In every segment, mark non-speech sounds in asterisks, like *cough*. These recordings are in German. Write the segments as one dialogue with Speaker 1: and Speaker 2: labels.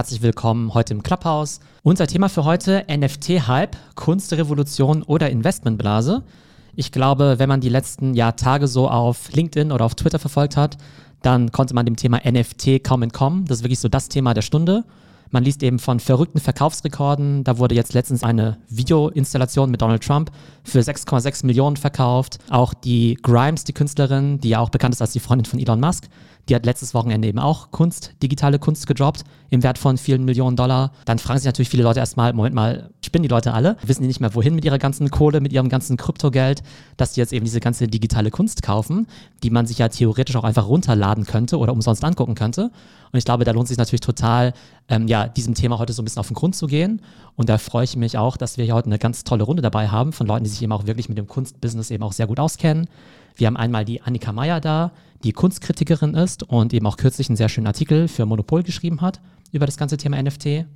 Speaker 1: Herzlich willkommen heute im Clubhouse. Unser Thema für heute NFT-Hype, Kunstrevolution oder Investmentblase. Ich glaube, wenn man die letzten ja, Tage so auf LinkedIn oder auf Twitter verfolgt hat, dann konnte man dem Thema NFT kaum entkommen. Das ist wirklich so das Thema der Stunde. Man liest eben von verrückten Verkaufsrekorden. Da wurde jetzt letztens eine Videoinstallation mit Donald Trump für 6,6 Millionen verkauft. Auch die Grimes, die Künstlerin, die ja auch bekannt ist als die Freundin von Elon Musk, die hat letztes Wochenende eben auch Kunst, digitale Kunst gedroppt im Wert von vielen Millionen Dollar. Dann fragen sich natürlich viele Leute erstmal, Moment mal, spinnen die Leute alle? Wissen die nicht mehr, wohin mit ihrer ganzen Kohle, mit ihrem ganzen Kryptogeld, dass die jetzt eben diese ganze digitale Kunst kaufen, die man sich ja theoretisch auch einfach runterladen könnte oder umsonst angucken könnte. Und ich glaube, da lohnt es sich natürlich total, ähm, ja, diesem Thema heute so ein bisschen auf den Grund zu gehen. Und da freue ich mich auch, dass wir hier heute eine ganz tolle Runde dabei haben von Leuten, die sich eben auch wirklich mit dem Kunstbusiness eben auch sehr gut auskennen. Wir haben einmal die Annika Meyer da, die Kunstkritikerin ist und eben auch kürzlich einen sehr schönen Artikel für Monopol geschrieben hat über das ganze Thema NFT.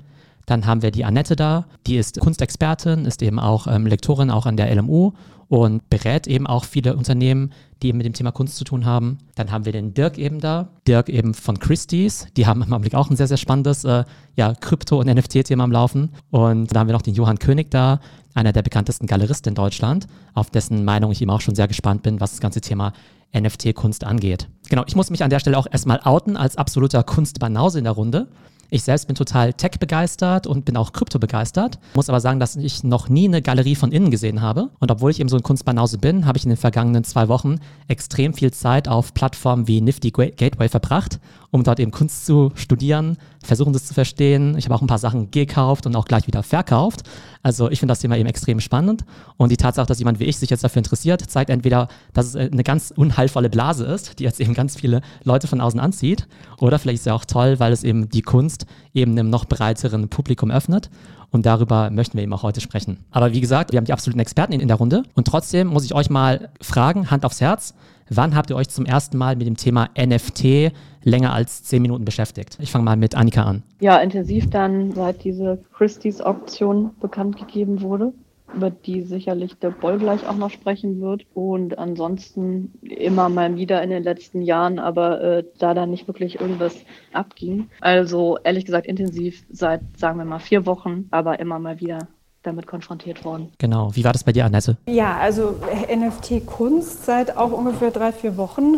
Speaker 1: Dann haben wir die Annette da, die ist Kunstexpertin, ist eben auch ähm, Lektorin auch an der LMU und berät eben auch viele Unternehmen, die eben mit dem Thema Kunst zu tun haben. Dann haben wir den Dirk eben da, Dirk eben von Christie's, die haben im Augenblick auch ein sehr, sehr spannendes äh, ja, Krypto- und NFT-Thema am Laufen. Und dann haben wir noch den Johann König da, einer der bekanntesten Galeristen in Deutschland, auf dessen Meinung ich eben auch schon sehr gespannt bin, was das ganze Thema NFT-Kunst angeht. Genau, ich muss mich an der Stelle auch erstmal outen als absoluter Kunstbanause in der Runde. Ich selbst bin total Tech begeistert und bin auch Krypto begeistert. Muss aber sagen, dass ich noch nie eine Galerie von innen gesehen habe. Und obwohl ich eben so ein Kunstbanause bin, habe ich in den vergangenen zwei Wochen extrem viel Zeit auf Plattformen wie Nifty Gateway verbracht, um dort eben Kunst zu studieren, versuchen das zu verstehen. Ich habe auch ein paar Sachen gekauft und auch gleich wieder verkauft. Also ich finde das Thema eben extrem spannend. Und die Tatsache, dass jemand wie ich sich jetzt dafür interessiert, zeigt entweder, dass es eine ganz unheilvolle Blase ist, die jetzt eben ganz viele Leute von außen anzieht. Oder vielleicht ist es ja auch toll, weil es eben die Kunst eben einem noch breiteren Publikum öffnet. Und darüber möchten wir eben auch heute sprechen. Aber wie gesagt, wir haben die absoluten Experten in, in der Runde. Und trotzdem muss ich euch mal fragen, Hand aufs Herz, wann habt ihr euch zum ersten Mal mit dem Thema NFT länger als zehn Minuten beschäftigt? Ich fange mal mit Annika an.
Speaker 2: Ja, intensiv dann, seit diese Christie's-Auktion bekannt gegeben wurde über die sicherlich der Boll gleich auch noch sprechen wird. Und ansonsten immer mal wieder in den letzten Jahren, aber äh, da dann nicht wirklich irgendwas abging. Also ehrlich gesagt intensiv seit, sagen wir mal, vier Wochen, aber immer mal wieder damit konfrontiert worden.
Speaker 1: Genau. Wie war das bei dir, Annette?
Speaker 3: Ja, also NFT-Kunst seit auch ungefähr drei, vier Wochen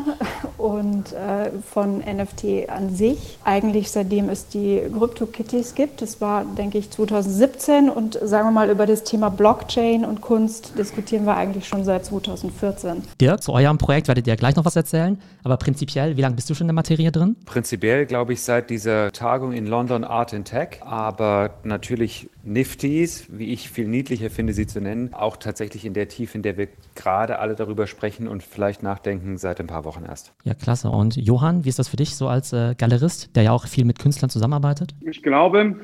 Speaker 3: und äh, von NFT an sich. Eigentlich seitdem es die CryptoKitties gibt. Das war, denke ich, 2017 und sagen wir mal über das Thema Blockchain und Kunst diskutieren wir eigentlich schon seit 2014.
Speaker 1: Dirk, zu eurem Projekt werdet ihr gleich noch was erzählen, aber prinzipiell, wie lange bist du schon in der Materie drin?
Speaker 4: Prinzipiell glaube ich seit dieser Tagung in London Art and Tech, aber natürlich Nifties, wie ich viel niedlicher finde, sie zu nennen, auch tatsächlich in der Tiefe, in der wir gerade alle darüber sprechen und vielleicht nachdenken, seit ein paar Wochen erst.
Speaker 1: Ja, klasse. Und Johann, wie ist das für dich so als äh, Galerist, der ja auch viel mit Künstlern zusammenarbeitet?
Speaker 5: Ich glaube,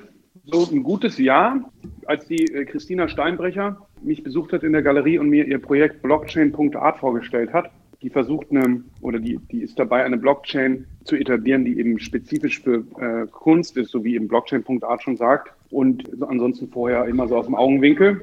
Speaker 5: so ein gutes Jahr, als die äh, Christina Steinbrecher mich besucht hat in der Galerie und mir ihr Projekt Blockchain.art vorgestellt hat. Die versucht eine, oder die, die ist dabei, eine Blockchain zu etablieren, die eben spezifisch für äh, Kunst ist, so wie eben Blockchain.art schon sagt und ansonsten vorher immer so aus dem Augenwinkel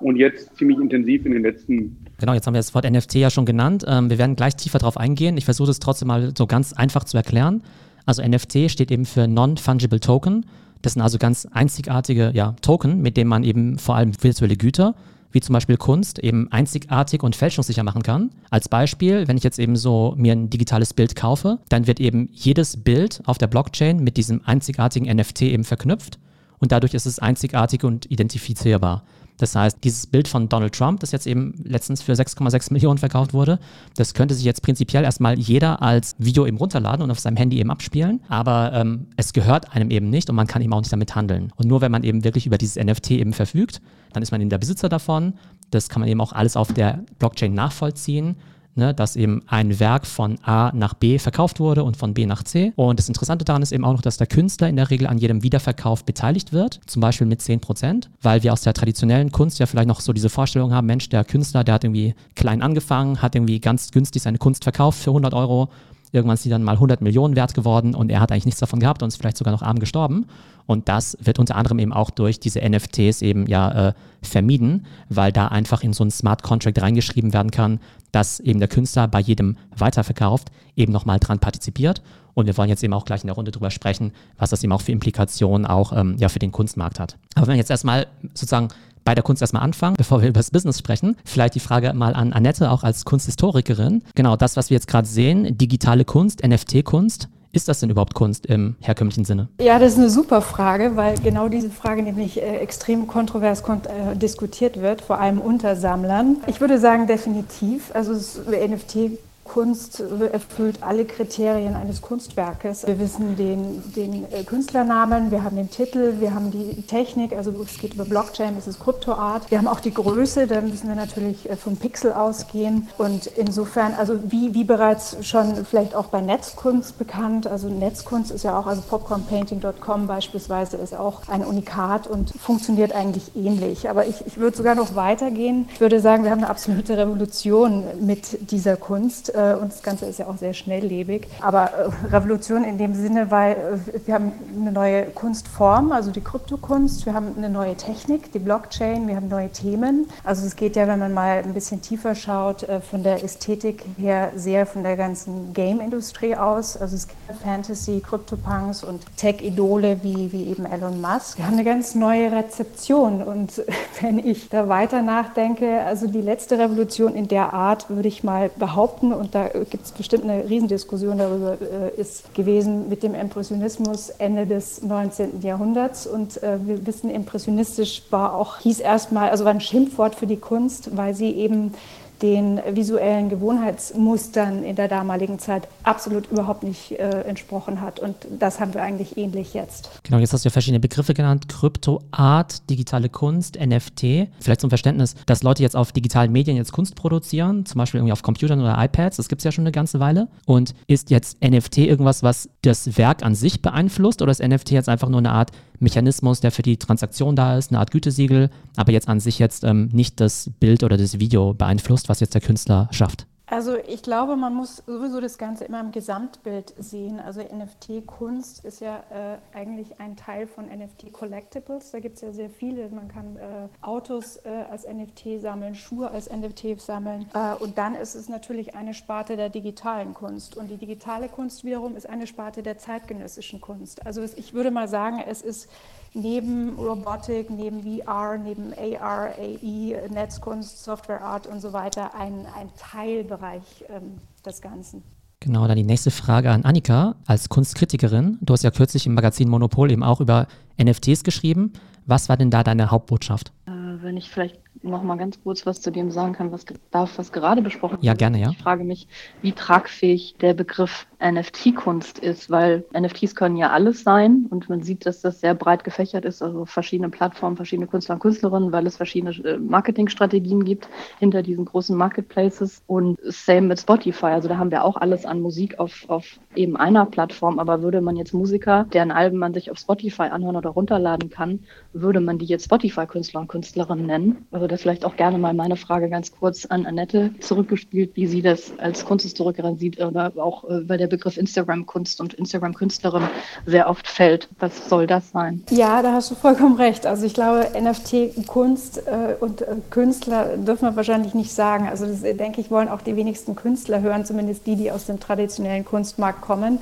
Speaker 5: und jetzt ziemlich intensiv in den letzten.
Speaker 1: Genau, jetzt haben wir das Wort NFT ja schon genannt. Ähm, wir werden gleich tiefer darauf eingehen. Ich versuche es trotzdem mal so ganz einfach zu erklären. Also NFT steht eben für Non-Fungible Token. Das sind also ganz einzigartige ja, Token, mit denen man eben vor allem virtuelle Güter, wie zum Beispiel Kunst, eben einzigartig und fälschungssicher machen kann. Als Beispiel, wenn ich jetzt eben so mir ein digitales Bild kaufe, dann wird eben jedes Bild auf der Blockchain mit diesem einzigartigen NFT eben verknüpft und dadurch ist es einzigartig und identifizierbar. Das heißt, dieses Bild von Donald Trump, das jetzt eben letztens für 6,6 Millionen verkauft wurde, das könnte sich jetzt prinzipiell erstmal jeder als Video eben runterladen und auf seinem Handy eben abspielen. Aber ähm, es gehört einem eben nicht und man kann eben auch nicht damit handeln. Und nur wenn man eben wirklich über dieses NFT eben verfügt, dann ist man eben der Besitzer davon. Das kann man eben auch alles auf der Blockchain nachvollziehen ne, dass eben ein Werk von A nach B verkauft wurde und von B nach C. Und das Interessante daran ist eben auch noch, dass der Künstler in der Regel an jedem Wiederverkauf beteiligt wird, zum Beispiel mit 10 Prozent, weil wir aus der traditionellen Kunst ja vielleicht noch so diese Vorstellung haben, Mensch, der Künstler, der hat irgendwie klein angefangen, hat irgendwie ganz günstig seine Kunst verkauft für 100 Euro Irgendwann ist sie dann mal 100 Millionen wert geworden und er hat eigentlich nichts davon gehabt und ist vielleicht sogar noch arm gestorben. Und das wird unter anderem eben auch durch diese NFTs eben ja äh, vermieden, weil da einfach in so einen Smart Contract reingeschrieben werden kann, dass eben der Künstler bei jedem Weiterverkauft eben nochmal dran partizipiert. Und wir wollen jetzt eben auch gleich in der Runde drüber sprechen, was das eben auch für Implikationen auch ähm, ja, für den Kunstmarkt hat. Aber wenn wir jetzt erstmal sozusagen bei der Kunst erstmal anfangen, bevor wir über das Business sprechen. Vielleicht die Frage mal an Annette, auch als Kunsthistorikerin. Genau, das, was wir jetzt gerade sehen, digitale Kunst, NFT-Kunst. Ist das denn überhaupt Kunst im herkömmlichen Sinne?
Speaker 3: Ja, das ist eine super Frage, weil genau diese Frage nämlich äh, extrem kontrovers kon äh, diskutiert wird, vor allem unter Sammlern. Ich würde sagen, definitiv. Also NFT Kunst erfüllt alle Kriterien eines Kunstwerkes. Wir wissen den, den äh, Künstlernamen, wir haben den Titel, wir haben die Technik, also es geht über Blockchain, es ist Kryptoart. Wir haben auch die Größe, da müssen wir natürlich äh, vom Pixel ausgehen. Und insofern, also wie, wie bereits schon vielleicht auch bei Netzkunst bekannt, also Netzkunst ist ja auch, also popcornpainting.com beispielsweise ist auch ein Unikat und funktioniert eigentlich ähnlich. Aber ich, ich würde sogar noch weitergehen. Ich würde sagen, wir haben eine absolute Revolution mit dieser Kunst äh, und das Ganze ist ja auch sehr schnelllebig. Aber äh, Revolution in dem Sinne, weil äh, wir haben eine neue Kunstform, also die Kryptokunst, wir haben eine neue Technik, die Blockchain, wir haben neue Themen. Also es geht ja, wenn man mal ein bisschen tiefer schaut, von der Ästhetik her sehr von der ganzen Game-Industrie aus. Also es gibt Fantasy, Kryptopunks und Tech-Idole wie, wie eben Elon Musk. Wir haben eine ganz neue Rezeption und *laughs* wenn ich da weiter nachdenke, also die letzte Revolution in der Art würde ich mal behaupten und da gibt es bestimmt eine Riesendiskussion darüber, äh, ist gewesen mit dem Impressionismus Ende des 19. Jahrhunderts. Und äh, wir wissen, impressionistisch war auch, hieß erstmal, also war ein Schimpfwort für die Kunst, weil sie eben den visuellen Gewohnheitsmustern in der damaligen Zeit absolut überhaupt nicht äh, entsprochen hat. Und das haben wir eigentlich ähnlich jetzt.
Speaker 1: Genau, jetzt hast du ja verschiedene Begriffe genannt. Kryptoart, digitale Kunst, NFT. Vielleicht zum Verständnis, dass Leute jetzt auf digitalen Medien jetzt Kunst produzieren, zum Beispiel irgendwie auf Computern oder iPads. Das gibt es ja schon eine ganze Weile. Und ist jetzt NFT irgendwas, was das Werk an sich beeinflusst oder ist NFT jetzt einfach nur eine Art Mechanismus, der für die Transaktion da ist, eine Art Gütesiegel, aber jetzt an sich jetzt ähm, nicht das Bild oder das Video beeinflusst, was jetzt der Künstler schafft.
Speaker 3: Also ich glaube, man muss sowieso das Ganze immer im Gesamtbild sehen. Also NFT-Kunst ist ja äh, eigentlich ein Teil von NFT-Collectibles. Da gibt es ja sehr viele. Man kann äh, Autos äh, als NFT sammeln, Schuhe als NFT sammeln. Äh, und dann ist es natürlich eine Sparte der digitalen Kunst. Und die digitale Kunst wiederum ist eine Sparte der zeitgenössischen Kunst. Also ich würde mal sagen, es ist neben Robotik, neben VR, neben AR, AI, Netzkunst, Software Art und so weiter ein, ein Teilbereich ähm, des Ganzen.
Speaker 1: Genau, dann die nächste Frage an Annika als Kunstkritikerin. Du hast ja kürzlich im Magazin Monopol eben auch über NFTs geschrieben. Was war denn da deine Hauptbotschaft?
Speaker 2: Äh, wenn ich vielleicht noch mal ganz kurz was zu dem sagen kann, was darf, was gerade besprochen
Speaker 1: Ja, gerne, ja.
Speaker 2: Ich frage mich, wie tragfähig der Begriff NFT-Kunst ist, weil NFTs können ja alles sein und man sieht, dass das sehr breit gefächert ist, also verschiedene Plattformen, verschiedene Künstler und Künstlerinnen, weil es verschiedene äh, Marketingstrategien gibt hinter diesen großen Marketplaces und same mit Spotify. Also da haben wir auch alles an Musik auf, auf eben einer Plattform, aber würde man jetzt Musiker, deren Alben man sich auf Spotify anhören oder runterladen kann, würde man die jetzt Spotify-Künstler und Künstlerinnen nennen? Also das vielleicht auch gerne mal meine Frage ganz kurz an Annette zurückgespielt, wie sie das als Kunsthistorikerin sieht oder auch äh, weil der Begriff Instagram-Kunst und Instagram-Künstlerin sehr oft fällt. Was soll das sein?
Speaker 3: Ja, da hast du vollkommen recht. Also ich glaube, NFT-Kunst äh, und äh, Künstler dürfen wir wahrscheinlich nicht sagen. Also das, denke ich, wollen auch die wenigsten Künstler hören, zumindest die, die aus dem traditionellen Kunstmarkt kommen.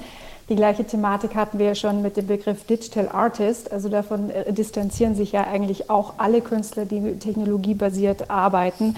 Speaker 3: Die gleiche Thematik hatten wir ja schon mit dem Begriff Digital Artist. Also davon äh, distanzieren sich ja eigentlich auch alle Künstler, die technologiebasiert arbeiten.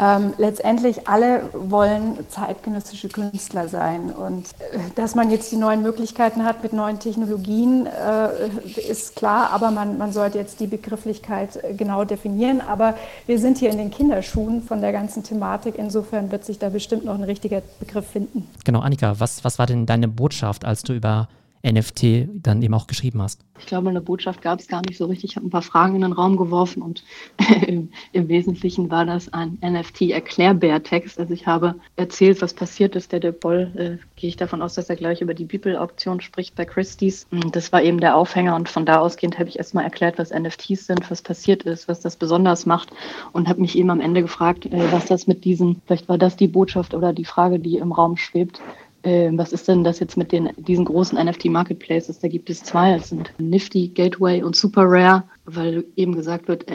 Speaker 3: Ähm, letztendlich alle wollen zeitgenössische Künstler sein. Und äh, dass man jetzt die neuen Möglichkeiten hat mit neuen Technologien, äh, ist klar, aber man, man sollte jetzt die Begrifflichkeit äh, genau definieren. Aber wir sind hier in den Kinderschuhen von der ganzen Thematik. Insofern wird sich da bestimmt noch ein richtiger Begriff finden.
Speaker 1: Genau, Annika, was, was war denn deine Botschaft, als du über NFT dann eben auch geschrieben hast?
Speaker 2: Ich glaube, eine Botschaft gab es gar nicht so richtig. Ich habe ein paar Fragen in den Raum geworfen und *laughs* im, Wesentlichen war das ein NFT-Erklärbär-Text. Also ich habe erzählt, was passiert ist. Der De Boll, äh, gehe ich davon aus, dass er gleich über die Bibel-Auktion spricht bei Christie's. Das war eben der Aufhänger und von da ausgehend habe ich erstmal erklärt, was NFTs sind, was passiert ist, was das besonders macht und habe mich eben am Ende gefragt, äh, was das mit diesen, vielleicht war das die Botschaft oder die Frage, die im Raum schwebt, äh, was ist denn das jetzt mit den, diesen großen NFT-Marketplaces? Da gibt es zwei, das sind Nifty, Gateway und Super Rare, weil eben gesagt wird,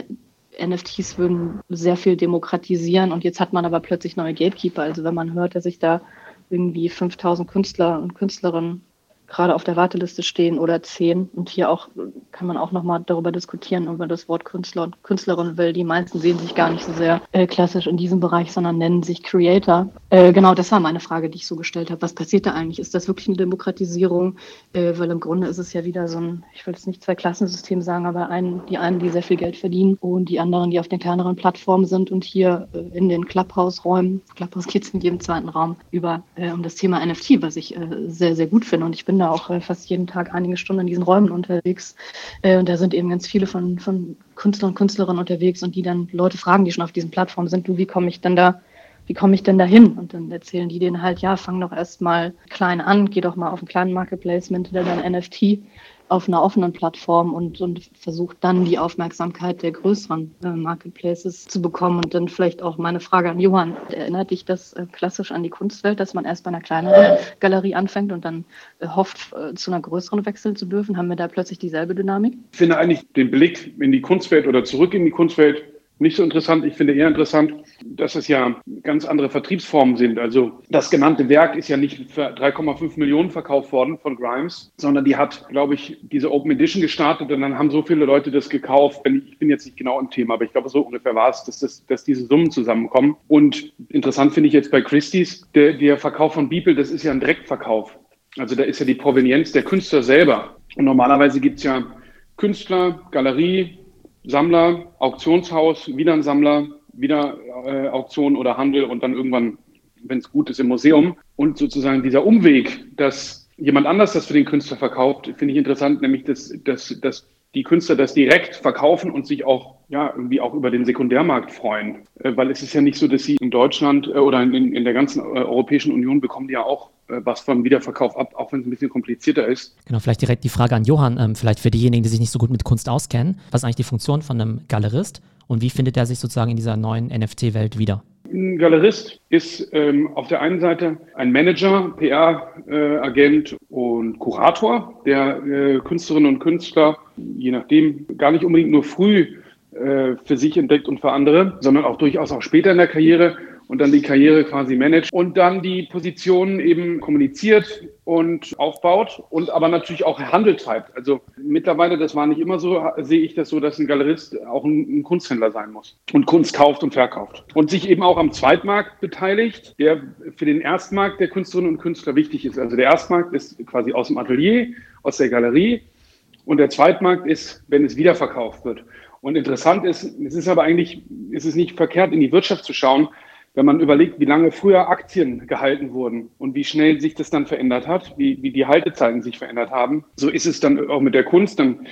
Speaker 2: NFTs würden sehr viel demokratisieren und jetzt hat man aber plötzlich neue Gatekeeper. Also wenn man hört, dass sich da irgendwie 5000 Künstler und Künstlerinnen gerade auf der Warteliste stehen oder zehn. Und hier auch kann man auch nochmal darüber diskutieren, über das Wort Künstler und Künstlerin, weil die meisten sehen sich gar nicht so sehr äh, klassisch in diesem Bereich, sondern nennen sich Creator. Äh, genau, das war meine Frage, die ich so gestellt habe. Was passiert da eigentlich? Ist das wirklich eine Demokratisierung? Äh, weil im Grunde ist es ja wieder so ein, ich will jetzt nicht zwei Klassensystem sagen, aber ein, die einen, die sehr viel Geld verdienen und die anderen, die auf den kleineren Plattformen sind und hier äh, in den Clubhouse-Räumen, Clubhouse geht es in jedem zweiten Raum, über äh, um das Thema NFT, was ich äh, sehr, sehr gut finde. Und ich bin da auch äh, fast jeden Tag einige Stunden in diesen Räumen unterwegs. Äh, und da sind eben ganz viele von, von Künstlern und Künstlerinnen unterwegs und die dann Leute fragen, die schon auf diesen Plattformen sind, du, wie komme ich denn da wie komme ich denn da hin? Und dann erzählen die denen halt, ja, fang doch erst mal klein an, geh doch mal auf einen kleinen Marketplace, mint dann NFT auf einer offenen Plattform und, und versucht dann die Aufmerksamkeit der größeren äh, Marketplaces zu bekommen. Und dann vielleicht auch meine Frage an Johann. Erinnert dich das äh, klassisch an die Kunstwelt, dass man erst bei einer kleineren Galerie anfängt und dann äh, hofft, äh, zu einer größeren wechseln zu dürfen? Haben wir da plötzlich dieselbe Dynamik?
Speaker 5: Ich finde eigentlich den Blick in die Kunstwelt oder zurück in die Kunstwelt nicht so interessant. Ich finde eher interessant, dass es ja ganz andere Vertriebsformen sind. Also das genannte Werk ist ja nicht für 3,5 Millionen verkauft worden von Grimes, sondern die hat, glaube ich, diese Open Edition gestartet und dann haben so viele Leute das gekauft. Ich bin jetzt nicht genau im Thema, aber ich glaube, so ungefähr war es, dass, das, dass diese Summen zusammenkommen. Und interessant finde ich jetzt bei Christie's, der, der Verkauf von Beeple, das ist ja ein Direktverkauf. Also da ist ja die Provenienz der Künstler selber. Und normalerweise gibt es ja Künstler, Galerie, Sammler, Auktionshaus, wieder ein Sammler, wieder äh, Auktion oder Handel und dann irgendwann, wenn es gut ist, im Museum. Und sozusagen dieser Umweg, dass jemand anders das für den Künstler verkauft, finde ich interessant, nämlich dass, dass, dass die Künstler das direkt verkaufen und sich auch ja irgendwie auch über den Sekundärmarkt freuen. Äh, weil es ist ja nicht so, dass sie in Deutschland äh, oder in, in der ganzen äh, Europäischen Union bekommen die ja auch was vom Wiederverkauf ab, auch wenn es ein bisschen komplizierter ist.
Speaker 1: Genau, vielleicht direkt die Frage an Johann, ähm, vielleicht für diejenigen, die sich nicht so gut mit Kunst auskennen. Was ist eigentlich die Funktion von einem Galerist und wie findet er sich sozusagen in dieser neuen NFT-Welt wieder?
Speaker 5: Ein Galerist ist ähm, auf der einen Seite ein Manager, PR-Agent äh, und Kurator, der äh, Künstlerinnen und Künstler, je nachdem, gar nicht unbedingt nur früh äh, für sich entdeckt und für andere, sondern auch durchaus auch später in der Karriere und dann die Karriere quasi managt und dann die Positionen eben kommuniziert und aufbaut und aber natürlich auch Handel treibt. Also mittlerweile, das war nicht immer so, sehe ich das so, dass ein Galerist auch ein, Kunsthändler sein muss und Kunst kauft und verkauft und sich eben auch am Zweitmarkt beteiligt, der für den Erstmarkt der Künstlerinnen und Künstler wichtig ist. Also der Erstmarkt ist quasi aus dem Atelier, aus der Galerie und der Zweitmarkt ist, wenn es wiederverkauft wird. Und interessant ist, es ist aber eigentlich, es ist nicht verkehrt, in die Wirtschaft zu schauen, wenn man überlegt, wie lange früher Aktien gehalten wurden und wie schnell sich das dann verändert hat, wie, wie die Haltezeiten sich verändert haben, so ist es dann auch mit der Kunst. Dann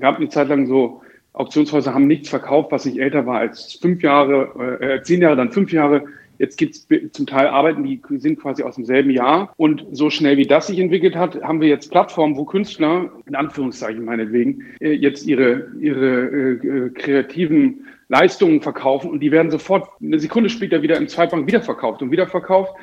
Speaker 5: gab es eine Zeit lang so, Auktionshäuser haben nichts verkauft, was nicht älter war als fünf Jahre, äh, zehn Jahre, dann fünf Jahre. Jetzt gibt es zum Teil Arbeiten, die sind quasi aus demselben Jahr. Und so schnell wie das sich entwickelt hat, haben wir jetzt Plattformen, wo Künstler, in Anführungszeichen meinetwegen, äh, jetzt ihre, ihre äh, äh kreativen Leistungen verkaufen und die werden sofort eine Sekunde später wieder im Zweitbank wiederverkauft und wiederverkauft.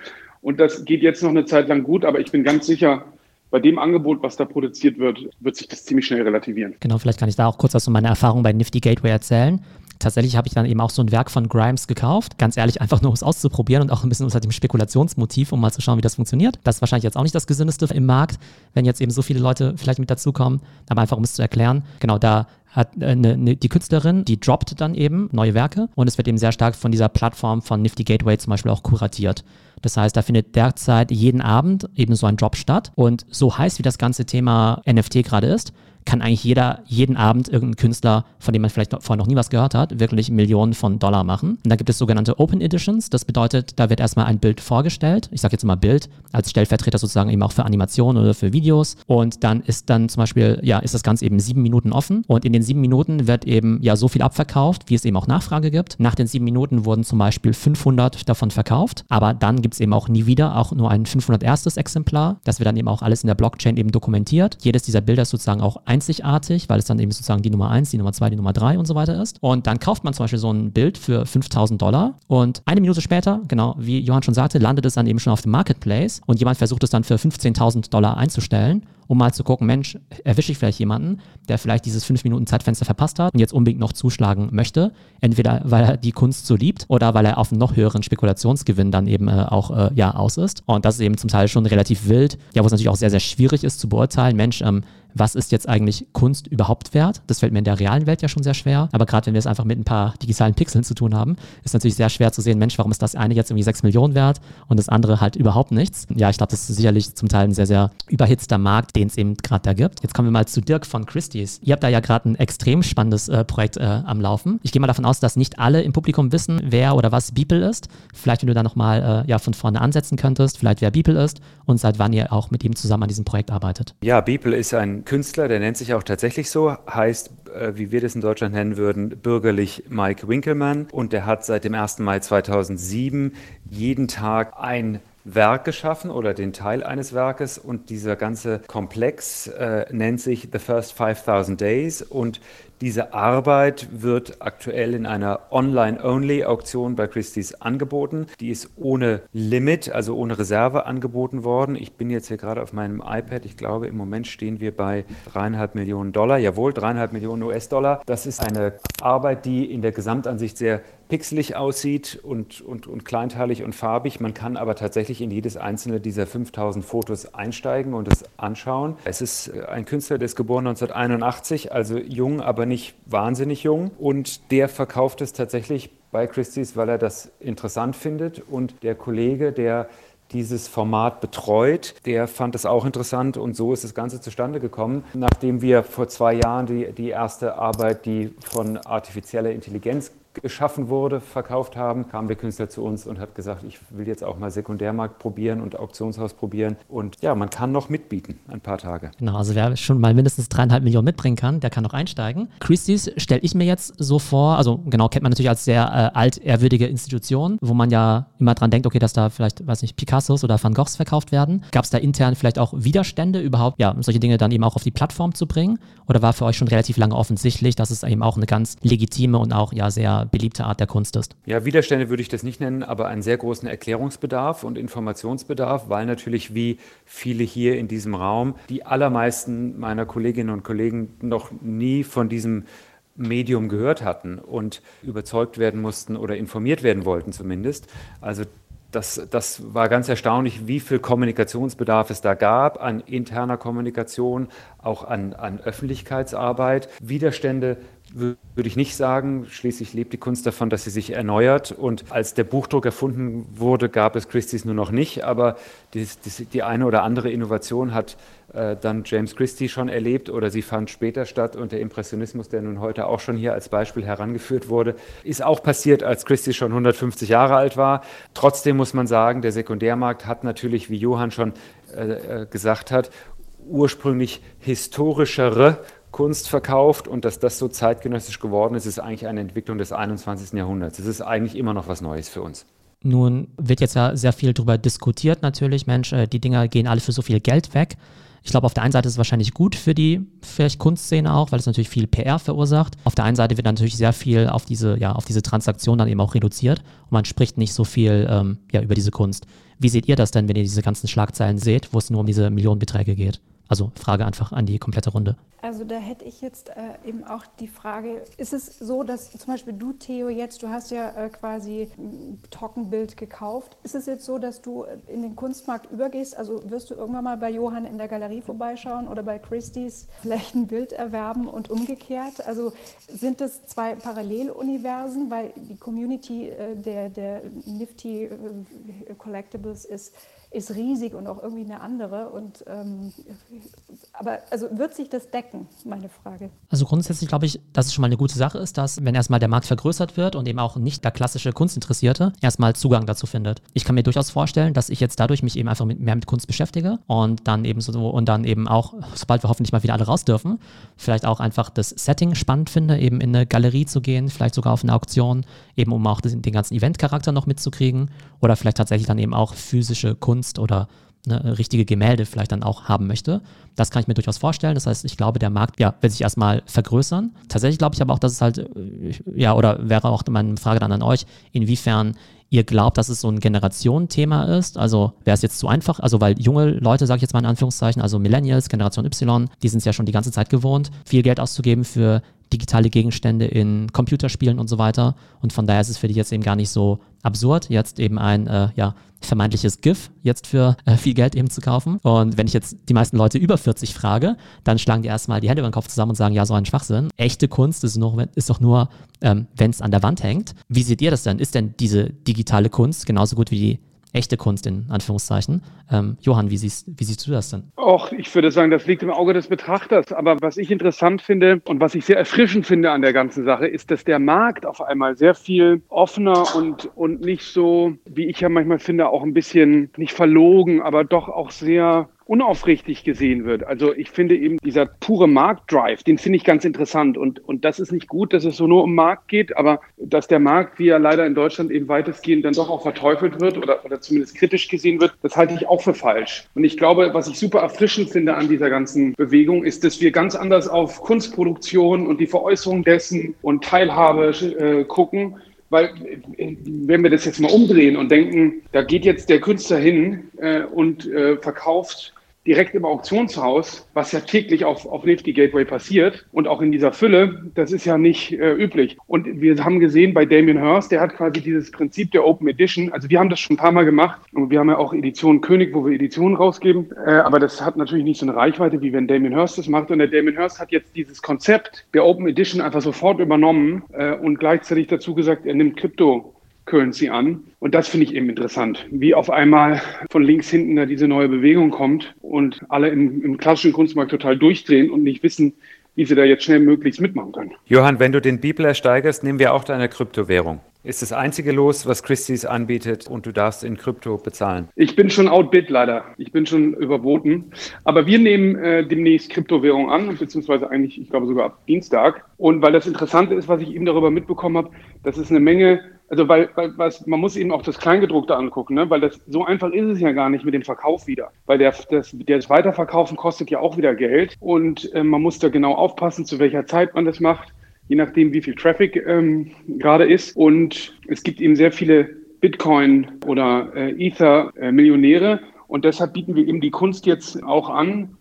Speaker 5: Und das geht jetzt noch eine Zeit lang gut, aber ich bin ganz sicher, bei dem Angebot, was da produziert wird, wird sich das ziemlich schnell relativieren.
Speaker 1: Genau, vielleicht kann ich da auch kurz was von meiner Erfahrung bei Nifty Gateway erzählen. Tatsächlich habe ich dann eben auch so ein Werk von Grimes gekauft. Ganz ehrlich, einfach nur um es auszuprobieren und auch ein bisschen unter dem Spekulationsmotiv, um mal zu schauen, wie das funktioniert. Das ist wahrscheinlich jetzt auch nicht das Gesündeste im Markt, wenn jetzt eben so viele Leute vielleicht mit dazukommen. Aber einfach, um es zu erklären, genau da hat äh, ne, ne, die Künstlerin, die droppt dann eben neue Werke und es wird eben sehr stark von dieser Plattform von Nifty Gateway zum Beispiel auch kuratiert. Das heißt, da findet derzeit jeden Abend eben so ein Drop statt. Und so heiß wie das ganze Thema NFT gerade ist, kann eigentlich jeder jeden Abend irgendein Künstler, von dem man vielleicht vorher noch nie was gehört hat, wirklich Millionen von Dollar machen. Und da gibt es sogenannte Open Editions. Das bedeutet, da wird erstmal ein Bild vorgestellt. Ich sage jetzt immer Bild als Stellvertreter sozusagen eben auch für Animationen oder für Videos. Und dann ist dann zum Beispiel, ja, ist das Ganze eben sieben Minuten offen. Und in den sieben Minuten wird eben ja so viel abverkauft, wie es eben auch Nachfrage gibt. Nach den sieben Minuten wurden zum Beispiel 500 davon verkauft. Aber dann gibt es eben auch nie wieder auch nur ein 500 erstes Exemplar. Das wird dann eben auch alles in der Blockchain eben dokumentiert. Jedes dieser Bilder ist sozusagen auch einzigartig, weil es dann eben sozusagen die Nummer 1, die Nummer 2, die Nummer 3 und so weiter ist. Und dann kauft man zum Beispiel so ein Bild für 5000 Dollar und eine Minute später, genau wie Johann schon sagte, landet es dann eben schon auf dem Marketplace und jemand versucht es dann für 15.000 Dollar einzustellen um mal zu gucken, Mensch, erwische ich vielleicht jemanden, der vielleicht dieses 5 Minuten Zeitfenster verpasst hat und jetzt unbedingt noch zuschlagen möchte. Entweder weil er die Kunst so liebt oder weil er auf einen noch höheren Spekulationsgewinn dann eben äh, auch äh, ja, aus ist. Und das ist eben zum Teil schon relativ wild, ja, wo es natürlich auch sehr, sehr schwierig ist zu beurteilen, Mensch, ähm, was ist jetzt eigentlich Kunst überhaupt wert? Das fällt mir in der realen Welt ja schon sehr schwer. Aber gerade wenn wir es einfach mit ein paar digitalen Pixeln zu tun haben, ist natürlich sehr schwer zu sehen, Mensch, warum ist das eine jetzt irgendwie 6 Millionen wert und das andere halt überhaupt nichts? Ja, ich glaube, das ist sicherlich zum Teil ein sehr, sehr überhitzter Markt, den es eben gerade da gibt. Jetzt kommen wir mal zu Dirk von Christie's. Ihr habt da ja gerade ein extrem spannendes äh, Projekt äh, am Laufen. Ich gehe mal davon aus, dass nicht alle im Publikum wissen, wer oder was Beeple ist. Vielleicht, wenn du da nochmal äh, ja, von vorne ansetzen könntest, vielleicht wer Beeple ist und seit wann ihr auch mit ihm zusammen an diesem Projekt arbeitet.
Speaker 4: Ja, Beeple ist ein Künstler, der nennt sich auch tatsächlich so, heißt, äh, wie wir das in Deutschland nennen würden, bürgerlich Mike Winkelmann. Und der hat seit dem 1. Mai 2007 jeden Tag ein Werk geschaffen oder den Teil eines Werkes und dieser ganze Komplex äh, nennt sich The First 5000 Days und diese Arbeit wird aktuell in einer Online-Only-Auktion bei Christie's angeboten. Die ist ohne Limit, also ohne Reserve angeboten worden. Ich bin jetzt hier gerade auf meinem iPad. Ich glaube, im Moment stehen wir bei dreieinhalb Millionen Dollar. Jawohl, dreieinhalb Millionen US-Dollar. Das ist eine Arbeit, die in der Gesamtansicht sehr pixelig aussieht und, und, und kleinteilig und farbig. Man kann aber tatsächlich in jedes einzelne dieser 5000 Fotos einsteigen und es anschauen. Es ist äh, ein Künstler, der ist geboren 1981, also jung, aber nicht wahnsinnig jung. Und der verkauft es tatsächlich bei Christie's, weil er das interessant findet. Und der Kollege, der dieses Format betreut. Der fand es auch interessant und so ist das Ganze zustande gekommen. Nachdem wir vor zwei Jahren die, die erste Arbeit, die von artifizieller Intelligenz geschaffen wurde, verkauft haben, kam der Künstler zu uns und hat gesagt, ich will jetzt auch mal Sekundärmarkt probieren und Auktionshaus probieren. Und ja, man kann noch mitbieten, ein paar Tage.
Speaker 1: Genau, also wer schon mal mindestens dreieinhalb Millionen mitbringen kann, der kann noch einsteigen. Christie's stelle ich mir jetzt so vor, also genau, kennt man natürlich als sehr äh, altehrwürdige Institution, wo man ja immer dran denkt, okay, dass da vielleicht, weiß nicht, Picassos oder Van Goghs verkauft werden. Gab es da intern vielleicht auch Widerstände überhaupt, ja, solche Dinge dann eben auch auf die Plattform zu bringen? Oder war für euch schon relativ lange offensichtlich, dass es eben auch eine ganz legitime und auch ja sehr beliebte Art der Kunst ist.
Speaker 4: Ja, Widerstände würde ich das nicht nennen, aber einen sehr großen Erklärungsbedarf und Informationsbedarf, weil natürlich wie viele hier in diesem Raum, die allermeisten meiner Kolleginnen und Kollegen noch nie von diesem Medium gehört hatten und überzeugt werden mussten oder informiert werden wollten zumindest. Also das, das war ganz erstaunlich, wie viel Kommunikationsbedarf es da gab an interner Kommunikation, auch an, an Öffentlichkeitsarbeit. Widerstände würde ich nicht sagen. Schließlich lebt die Kunst davon, dass sie sich erneuert. Und als der Buchdruck erfunden wurde, gab es Christie's nur noch nicht. Aber die, die, die eine oder andere Innovation hat äh, dann James Christie schon erlebt oder sie fand später statt. Und der Impressionismus, der nun heute auch schon hier als Beispiel herangeführt wurde, ist auch passiert, als Christie schon 150 Jahre alt war. Trotzdem muss man sagen, der Sekundärmarkt hat natürlich, wie Johann schon äh, äh gesagt hat, ursprünglich historischere Kunst verkauft und dass das so zeitgenössisch geworden ist, ist eigentlich eine Entwicklung des 21. Jahrhunderts. Es ist eigentlich immer noch was Neues für uns.
Speaker 1: Nun wird jetzt ja sehr viel darüber diskutiert natürlich, Mensch, äh, die Dinger gehen alle für so viel Geld weg. Ich glaube, auf der einen Seite ist es wahrscheinlich gut für die vielleicht Kunstszene auch, weil es natürlich viel PR verursacht. Auf der einen Seite wird natürlich sehr viel auf diese, ja, auf diese Transaktion dann eben auch reduziert und man spricht nicht so viel ähm, ja, über diese Kunst. Wie seht ihr das denn, wenn ihr diese ganzen Schlagzeilen seht, wo es nur um diese Millionenbeträge geht? Also Frage einfach an die komplette Runde.
Speaker 3: Also da hätte ich jetzt äh, eben auch die Frage, ist es so, dass zum Beispiel du, Theo, jetzt, du hast ja äh, quasi ein Trockenbild gekauft. Ist es jetzt so, dass du in den Kunstmarkt übergehst? Also wirst du irgendwann mal bei Johann in der Galerie vorbeischauen oder bei Christie's vielleicht ein Bild erwerben und umgekehrt? Also sind das zwei Paralleluniversen, weil die Community äh, der, der Nifty äh, Collectibles ist ist riesig und auch irgendwie eine andere. Und, ähm, aber also wird sich das decken, meine Frage?
Speaker 1: Also grundsätzlich glaube ich, dass es schon mal eine gute Sache ist, dass wenn erstmal der Markt vergrößert wird und eben auch nicht der klassische Kunstinteressierte erstmal Zugang dazu findet. Ich kann mir durchaus vorstellen, dass ich jetzt dadurch mich eben einfach mit, mehr mit Kunst beschäftige und dann eben so und dann eben auch, sobald wir hoffentlich mal wieder alle raus dürfen, vielleicht auch einfach das Setting spannend finde, eben in eine Galerie zu gehen, vielleicht sogar auf eine Auktion, eben um auch den ganzen Event-Charakter noch mitzukriegen oder vielleicht tatsächlich dann eben auch physische Kunst Kunst oder ne, richtige Gemälde vielleicht dann auch haben möchte. Das kann ich mir durchaus vorstellen. Das heißt, ich glaube, der Markt ja, wird sich erstmal vergrößern. Tatsächlich glaube ich aber auch, dass es halt, äh, ja, oder wäre auch meine Frage dann an euch, inwiefern ihr glaubt, dass es so ein Generationenthema ist? Also wäre es jetzt zu einfach? Also weil junge Leute, sage ich jetzt mal in Anführungszeichen, also Millennials, Generation Y, die sind es ja schon die ganze Zeit gewohnt, viel Geld auszugeben für digitale Gegenstände in Computerspielen und so weiter. Und von daher ist es für die jetzt eben gar nicht so absurd, jetzt eben ein äh, ja, vermeintliches GIF jetzt für äh, viel Geld eben zu kaufen. Und wenn ich jetzt die meisten Leute über 40 frage, dann schlagen die erstmal die Hände über den Kopf zusammen und sagen, ja, so ein Schwachsinn. Echte Kunst ist, noch, ist doch nur, ähm, wenn es an der Wand hängt. Wie seht ihr das denn? Ist denn diese digitale Kunst genauso gut wie die echte Kunst in Anführungszeichen. Ähm, Johann, wie siehst, wie siehst du das denn?
Speaker 5: Och, ich würde sagen, das liegt im Auge des Betrachters. Aber was ich interessant finde und was ich sehr erfrischend finde an der ganzen Sache, ist, dass der Markt auf einmal sehr viel offener und, und nicht so, wie ich ja manchmal finde, auch ein bisschen nicht verlogen, aber doch auch sehr unaufrichtig gesehen wird. Also ich finde eben dieser pure Marktdrive, den finde ich ganz interessant. Und, und das ist nicht gut, dass es so nur um Markt geht, aber dass der Markt, wie er leider in Deutschland eben weitestgehend dann doch auch verteufelt wird oder, oder zumindest kritisch gesehen wird, das halte ich auch für falsch. Und ich glaube, was ich super erfrischend finde an dieser ganzen Bewegung, ist, dass wir ganz anders auf Kunstproduktion und die Veräußerung dessen und Teilhabe äh, gucken weil wenn wir das jetzt mal umdrehen und denken, da geht jetzt der Künstler hin äh, und äh, verkauft direkt im Auktionshaus, was ja täglich auf, auf Nifty Gateway passiert und auch in dieser Fülle, das ist ja nicht äh, üblich. Und wir haben gesehen bei Damien Hirst, der hat quasi dieses Prinzip der Open Edition, also wir haben das schon ein paar Mal gemacht und wir haben ja auch Edition König, wo wir Editionen rausgeben, äh, aber das hat natürlich nicht so eine Reichweite, wie wenn Damien Hirst das macht und der Damien Hirst hat jetzt dieses Konzept der Open Edition einfach sofort übernommen äh, und gleichzeitig dazu gesagt, er nimmt Krypto Currency an. Und das finde ich eben interessant, wie auf einmal von links hinten da diese neue Bewegung kommt und alle im, im klassischen Kunstmarkt total durchdrehen und nicht wissen, wie sie da jetzt schnell möglichst mitmachen können.
Speaker 4: Johann, wenn du den Bibel ersteigerst, nehmen wir auch deine Kryptowährung. Ist das einzige Los, was Christie's anbietet und du darfst in Krypto bezahlen?
Speaker 5: Ich bin schon outbid leider. Ich bin schon überboten. Aber wir nehmen äh, demnächst Kryptowährung an, beziehungsweise eigentlich, ich glaube sogar ab Dienstag. Und weil das Interessante ist, was ich eben darüber mitbekommen habe, dass es eine Menge also weil, weil was, man muss eben auch das Kleingedruckte angucken, ne? weil das so einfach ist es ja gar nicht mit dem Verkauf wieder. Weil der, das, das Weiterverkaufen kostet ja auch wieder Geld und äh, man muss da genau aufpassen, zu welcher Zeit man das macht, je nachdem, wie viel Traffic ähm, gerade ist. Und es gibt eben sehr viele Bitcoin oder äh, Ether-Millionäre. Äh, und deshalb bieten wir eben die Kunst jetzt auch an,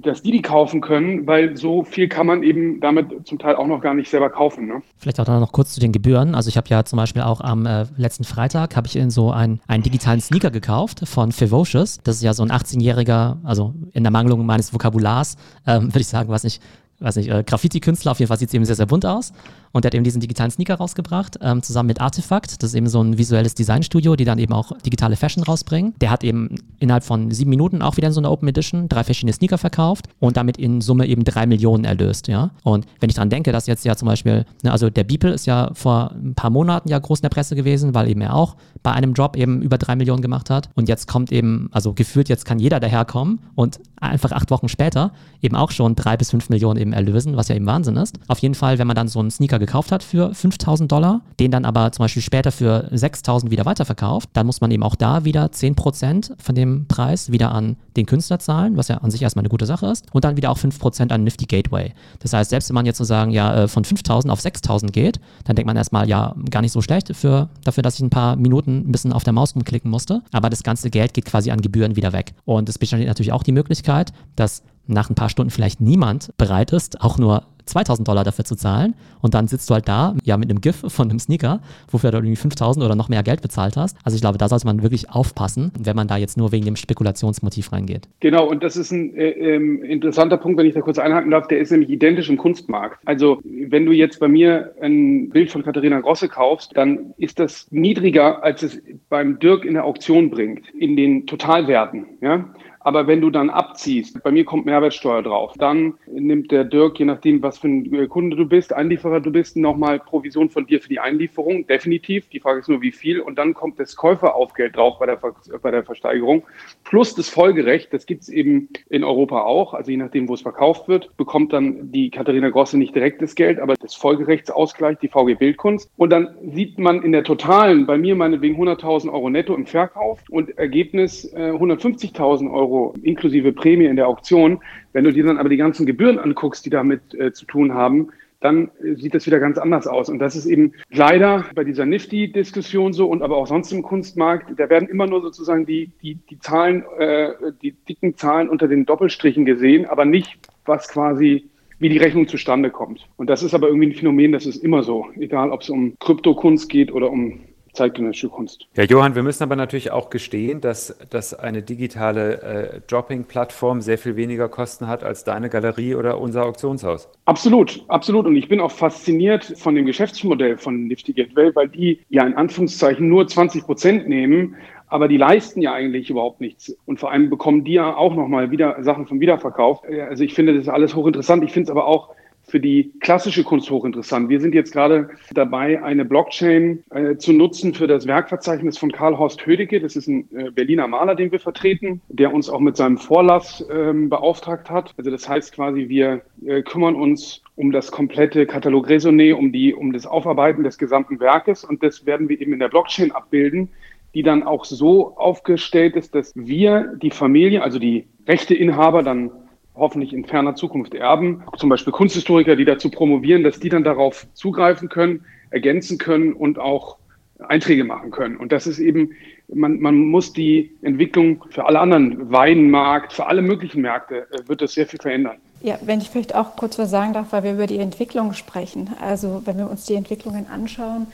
Speaker 5: dass die die kaufen können, weil so viel kann man eben damit zum Teil auch noch gar nicht selber kaufen. Ne?
Speaker 1: Vielleicht auch noch kurz zu den Gebühren. Also ich habe ja zum Beispiel auch am äh, letzten Freitag habe ich in so ein, einen digitalen Sneaker gekauft von Fivocious. Das ist ja so ein 18-jähriger, also in der Mangelung meines Vokabulars, ähm, *laughs* würde ich sagen, was nicht, weiß nicht, äh, Graffiti-Künstler, auf jeden Fall sieht es eben sehr, sehr bunt aus. Und der hat eben diesen digitalen Sneaker rausgebracht, ähm, zusammen mit Artefakt. Das ist eben so ein visuelles Designstudio, die dann eben auch digitale Fashion rausbringen. Der hat eben innerhalb von sieben Minuten auch wieder in so einer Open Edition drei verschiedene Sneaker verkauft und damit in Summe eben drei Millionen erlöst, ja. Und wenn ich daran denke, dass jetzt ja zum Beispiel, ne, also der Beeple ist ja vor ein paar Monaten ja groß in der Presse gewesen, weil eben er auch bei einem Drop eben über drei Millionen gemacht hat. Und jetzt kommt eben, also gefühlt jetzt kann jeder daherkommen und einfach acht Wochen später eben auch schon drei bis fünf Millionen eben erlösen, was ja eben Wahnsinn ist. Auf jeden Fall, wenn man dann so einen Sneaker gekauft hat für 5000 Dollar, den dann aber zum Beispiel später für 6000 wieder weiterverkauft, dann muss man eben auch da wieder 10% von dem Preis wieder an den Künstler zahlen, was ja an sich erstmal eine gute Sache ist, und dann wieder auch 5% an Nifty Gateway. Das heißt, selbst wenn man jetzt sozusagen ja äh, von 5000 auf 6000 geht, dann denkt man erstmal, ja, gar nicht so schlecht für, dafür, dass ich ein paar Minuten ein bisschen auf der Maus rumklicken musste, aber das ganze Geld geht quasi an Gebühren wieder weg. Und es besteht natürlich auch die Möglichkeit, dass nach ein paar Stunden vielleicht niemand bereit ist, auch nur 2000 Dollar dafür zu zahlen und dann sitzt du halt da, ja, mit einem GIF von einem Sneaker, wofür du irgendwie 5000 oder noch mehr Geld bezahlt hast. Also ich glaube, da sollte man wirklich aufpassen, wenn man da jetzt nur wegen dem Spekulationsmotiv reingeht.
Speaker 5: Genau, und das ist ein äh, äh, interessanter Punkt, wenn ich da kurz einhaken darf, der ist nämlich identisch im Kunstmarkt. Also wenn du jetzt bei mir ein Bild von Katharina Grosse kaufst, dann ist das niedriger, als es beim Dirk in der Auktion bringt, in den Totalwerten, ja. Aber wenn du dann abziehst, bei mir kommt Mehrwertsteuer drauf, dann nimmt der Dirk, je nachdem, was für ein äh, Kunde du bist, Einlieferer du bist, nochmal Provision von dir für die Einlieferung, definitiv. Die Frage ist nur, wie viel. Und dann kommt das Käuferaufgeld drauf bei der, bei der Versteigerung. Plus das Folgerecht, das gibt es eben in Europa auch. Also je nachdem, wo es verkauft wird, bekommt dann die Katharina Grosse nicht direkt das Geld, aber das Folgerechtsausgleich, die VG Bildkunst. Und dann sieht man in der totalen, bei mir meinetwegen 100.000 Euro netto im Verkauf und Ergebnis äh, 150.000 Euro Euro inklusive Prämie in der Auktion. Wenn du dir dann aber die ganzen Gebühren anguckst, die damit äh, zu tun haben, dann äh, sieht das wieder ganz anders aus. Und das ist eben leider bei dieser Nifty-Diskussion so und aber auch sonst im Kunstmarkt, da werden immer nur sozusagen die, die, die Zahlen, äh, die dicken Zahlen unter den Doppelstrichen gesehen, aber nicht, was quasi wie die Rechnung zustande kommt. Und das ist aber irgendwie ein Phänomen, das ist immer so, egal ob es um Kryptokunst geht oder um zeitgenössische Kunst.
Speaker 4: Ja, Johann, wir müssen aber natürlich auch gestehen, dass, dass eine digitale äh, Dropping-Plattform sehr viel weniger Kosten hat als deine Galerie oder unser Auktionshaus.
Speaker 5: Absolut, absolut. Und ich bin auch fasziniert von dem Geschäftsmodell von Nifty Gateway, weil die ja in Anführungszeichen nur 20 Prozent nehmen, aber die leisten ja eigentlich überhaupt nichts. Und vor allem bekommen die ja auch nochmal wieder Sachen vom Wiederverkauf. Also ich finde das alles hochinteressant. Ich finde es aber auch für die klassische Kunst hochinteressant. Wir sind jetzt gerade dabei, eine Blockchain äh, zu nutzen für das Werkverzeichnis von Karl Horst Hödecke. Das ist ein äh, Berliner Maler, den wir vertreten, der uns auch mit seinem Vorlass ähm, beauftragt hat. Also das heißt quasi, wir äh, kümmern uns um das komplette Katalog Raisonné, um die, um das Aufarbeiten des gesamten Werkes und das werden wir eben in der Blockchain abbilden die dann auch so aufgestellt ist, dass wir die Familie, also die Rechteinhaber dann hoffentlich in ferner Zukunft erben, zum Beispiel Kunsthistoriker, die dazu promovieren, dass die dann darauf zugreifen können, ergänzen können und auch Einträge machen können. Und das ist eben, man, man muss die Entwicklung für alle anderen, Weinmarkt, für alle möglichen Märkte, äh, wird das sehr viel verändern.
Speaker 3: Ja, wenn ich vielleicht auch kurz was sagen darf, weil wir über die Entwicklung sprechen. Also wenn wir uns die Entwicklungen anschauen,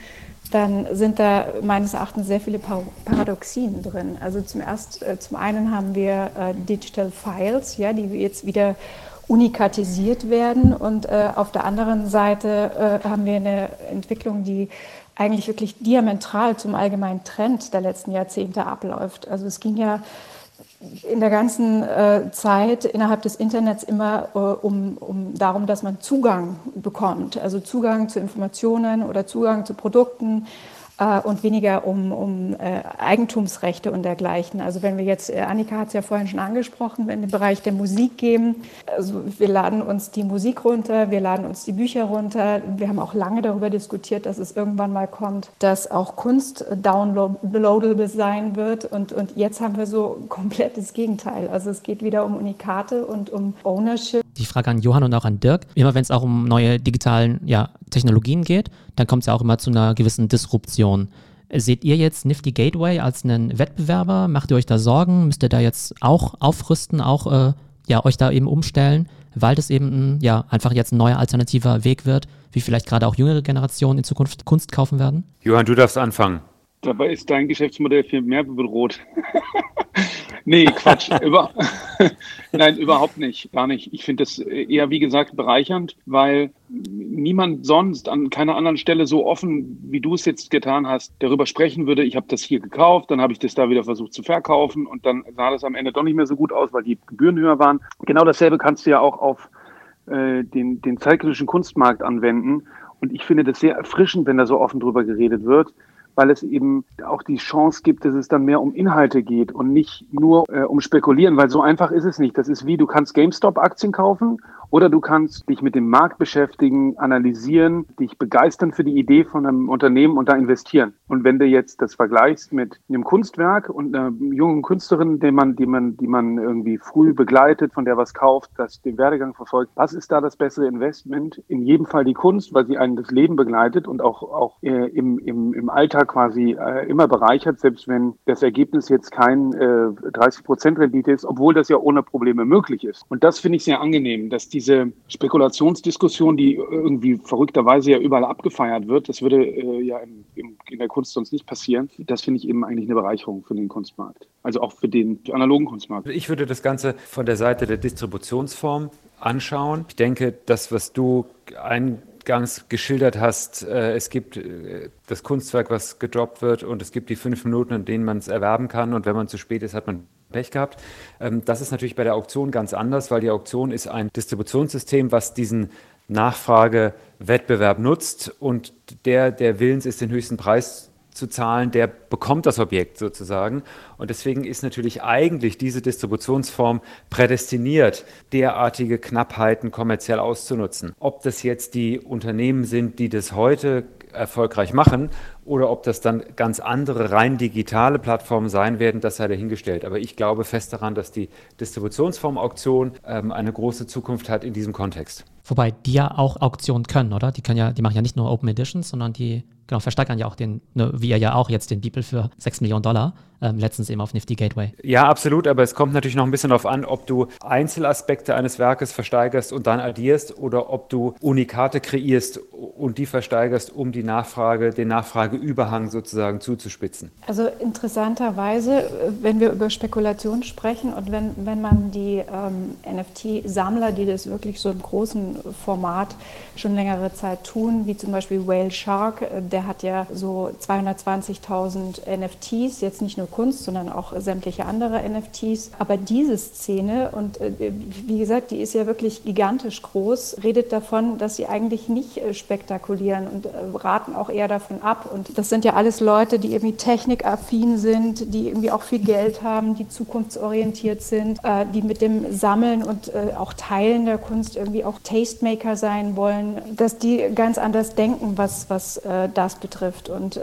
Speaker 3: dann sind da meines Erachtens sehr viele Paradoxien drin. Also zum, erst, äh, zum einen haben wir äh, Digital Files, ja, die jetzt wieder unikatisiert werden und äh, auf der anderen Seite haben wir eine Entwicklung, die eigentlich wirklich diametral zum allgemeinen Trend der letzten Jahrzehnte abläuft. Also es ging ja in der ganzen äh, Zeit innerhalb des Internets immer äh, um, um darum, dass man Zugang bekommt, also Zugang zu Informationen oder Zugang zu Produkten äh, und weniger um, um äh, Eigentumsrechte und dergleichen. Also wenn wir jetzt, äh, Annika hat es ja vorhin schon angesprochen, in den Bereich der Musik gehen, also wir laden uns die Musik runter, wir laden uns die Bücher runter. Wir haben auch lange darüber diskutiert, dass es irgendwann mal kommt, dass auch Kunst downloadable sein wird. Und, und jetzt haben wir so komplettes Gegenteil. Also es geht wieder um Unikate und um Ownership.
Speaker 1: Die Frage an Johann und auch an Dirk. Immer wenn es auch um neue digitalen ja, Technologien geht, dann kommt es ja auch immer zu einer gewissen Disruption. Seht ihr jetzt Nifty Gateway als einen Wettbewerber? Macht ihr euch da Sorgen? Müsst ihr da jetzt auch aufrüsten, auch äh, ja, euch da eben umstellen, weil das eben ja, einfach jetzt ein neuer alternativer Weg wird, wie vielleicht gerade auch jüngere Generationen in Zukunft Kunst kaufen werden?
Speaker 4: Johann, du darfst anfangen.
Speaker 5: Dabei ist dein Geschäftsmodell viel mehr bedroht. *laughs* nee, Quatsch. *laughs* Über *laughs* Nein, überhaupt nicht. Gar nicht. Ich finde das eher, wie gesagt, bereichernd, weil niemand sonst an keiner anderen Stelle so offen, wie du es jetzt getan hast, darüber sprechen würde, ich habe das hier gekauft, dann habe ich das da wieder versucht zu verkaufen und dann sah das am Ende doch nicht mehr so gut aus, weil die Gebühren höher waren. Genau dasselbe kannst du ja auch auf äh, den, den zeitgenössischen Kunstmarkt anwenden. Und ich finde das sehr erfrischend, wenn da so offen drüber geredet wird weil es eben auch die Chance gibt, dass es dann mehr um Inhalte geht und nicht nur äh, um Spekulieren, weil so einfach ist es nicht. Das ist wie, du kannst GameStop-Aktien kaufen oder du kannst dich mit dem Markt beschäftigen, analysieren, dich begeistern für die Idee von einem Unternehmen und da investieren. Und wenn du jetzt das vergleichst mit einem Kunstwerk und einer jungen Künstlerin, die man, die man, die man irgendwie früh begleitet, von der was kauft, das den Werdegang verfolgt, was ist da das bessere Investment? In jedem Fall die Kunst, weil sie einen das Leben begleitet und auch, auch äh, im, im, im Alltag quasi äh, immer bereichert, selbst wenn das Ergebnis jetzt kein äh, 30 Prozent Rendite ist, obwohl das ja ohne Probleme möglich ist. Und das finde ich sehr angenehm, dass die diese Spekulationsdiskussion, die irgendwie verrückterweise ja überall abgefeiert wird, das würde äh, ja im, im, in der Kunst sonst nicht passieren. Das finde ich eben eigentlich eine Bereicherung für den Kunstmarkt. Also auch für den analogen Kunstmarkt.
Speaker 4: Ich würde das Ganze von der Seite der Distributionsform anschauen. Ich denke, das, was du eingangs geschildert hast, äh, es gibt äh, das Kunstwerk, was gedroppt wird und es gibt die fünf Minuten, in denen man es erwerben kann und wenn man zu spät ist, hat man Pech gehabt. Ähm, das ist natürlich bei der Auktion ganz anders, weil die Auktion ist ein Distributionssystem, was diesen Nachfragewettbewerb nutzt und der, der willens ist, den höchsten Preis zu zahlen, der bekommt das Objekt sozusagen. Und deswegen ist natürlich eigentlich diese Distributionsform prädestiniert, derartige Knappheiten kommerziell auszunutzen. Ob das jetzt die Unternehmen sind, die das heute erfolgreich machen oder ob das dann ganz andere rein digitale Plattformen sein werden, das sei dahingestellt. Aber ich glaube fest daran, dass die Distributionsform Auktion ähm, eine große Zukunft hat in diesem Kontext.
Speaker 1: Wobei die ja auch Auktionen können, oder? Die können ja, die machen ja nicht nur Open Editions, sondern die genau versteigern ja auch den, ne, wie ihr ja auch jetzt den Beeple für 6 Millionen Dollar ähm, letztens eben auf Nifty Gateway.
Speaker 4: Ja, absolut, aber es kommt natürlich noch ein bisschen darauf an, ob du Einzelaspekte eines Werkes versteigerst und dann addierst oder ob du Unikate kreierst und die versteigerst, um die Nachfrage, den Nachfrageüberhang sozusagen zuzuspitzen.
Speaker 3: Also interessanterweise, wenn wir über Spekulation sprechen und wenn, wenn man die ähm, NFT-Sammler, die das wirklich so im großen Format schon längere Zeit tun, wie zum Beispiel Whale Shark, äh, der hat ja so 220.000 NFTs, jetzt nicht nur Kunst, sondern auch sämtliche andere NFTs. Aber diese Szene, und äh, wie gesagt, die ist ja wirklich gigantisch groß, redet davon, dass sie eigentlich nicht äh, spektakulieren und äh, raten auch eher davon ab. Und das sind ja alles Leute, die irgendwie technikaffin sind, die irgendwie auch viel Geld haben, die zukunftsorientiert sind, die mit dem Sammeln und auch Teilen der Kunst irgendwie auch Tastemaker sein wollen, dass die ganz anders denken, was, was das betrifft. Und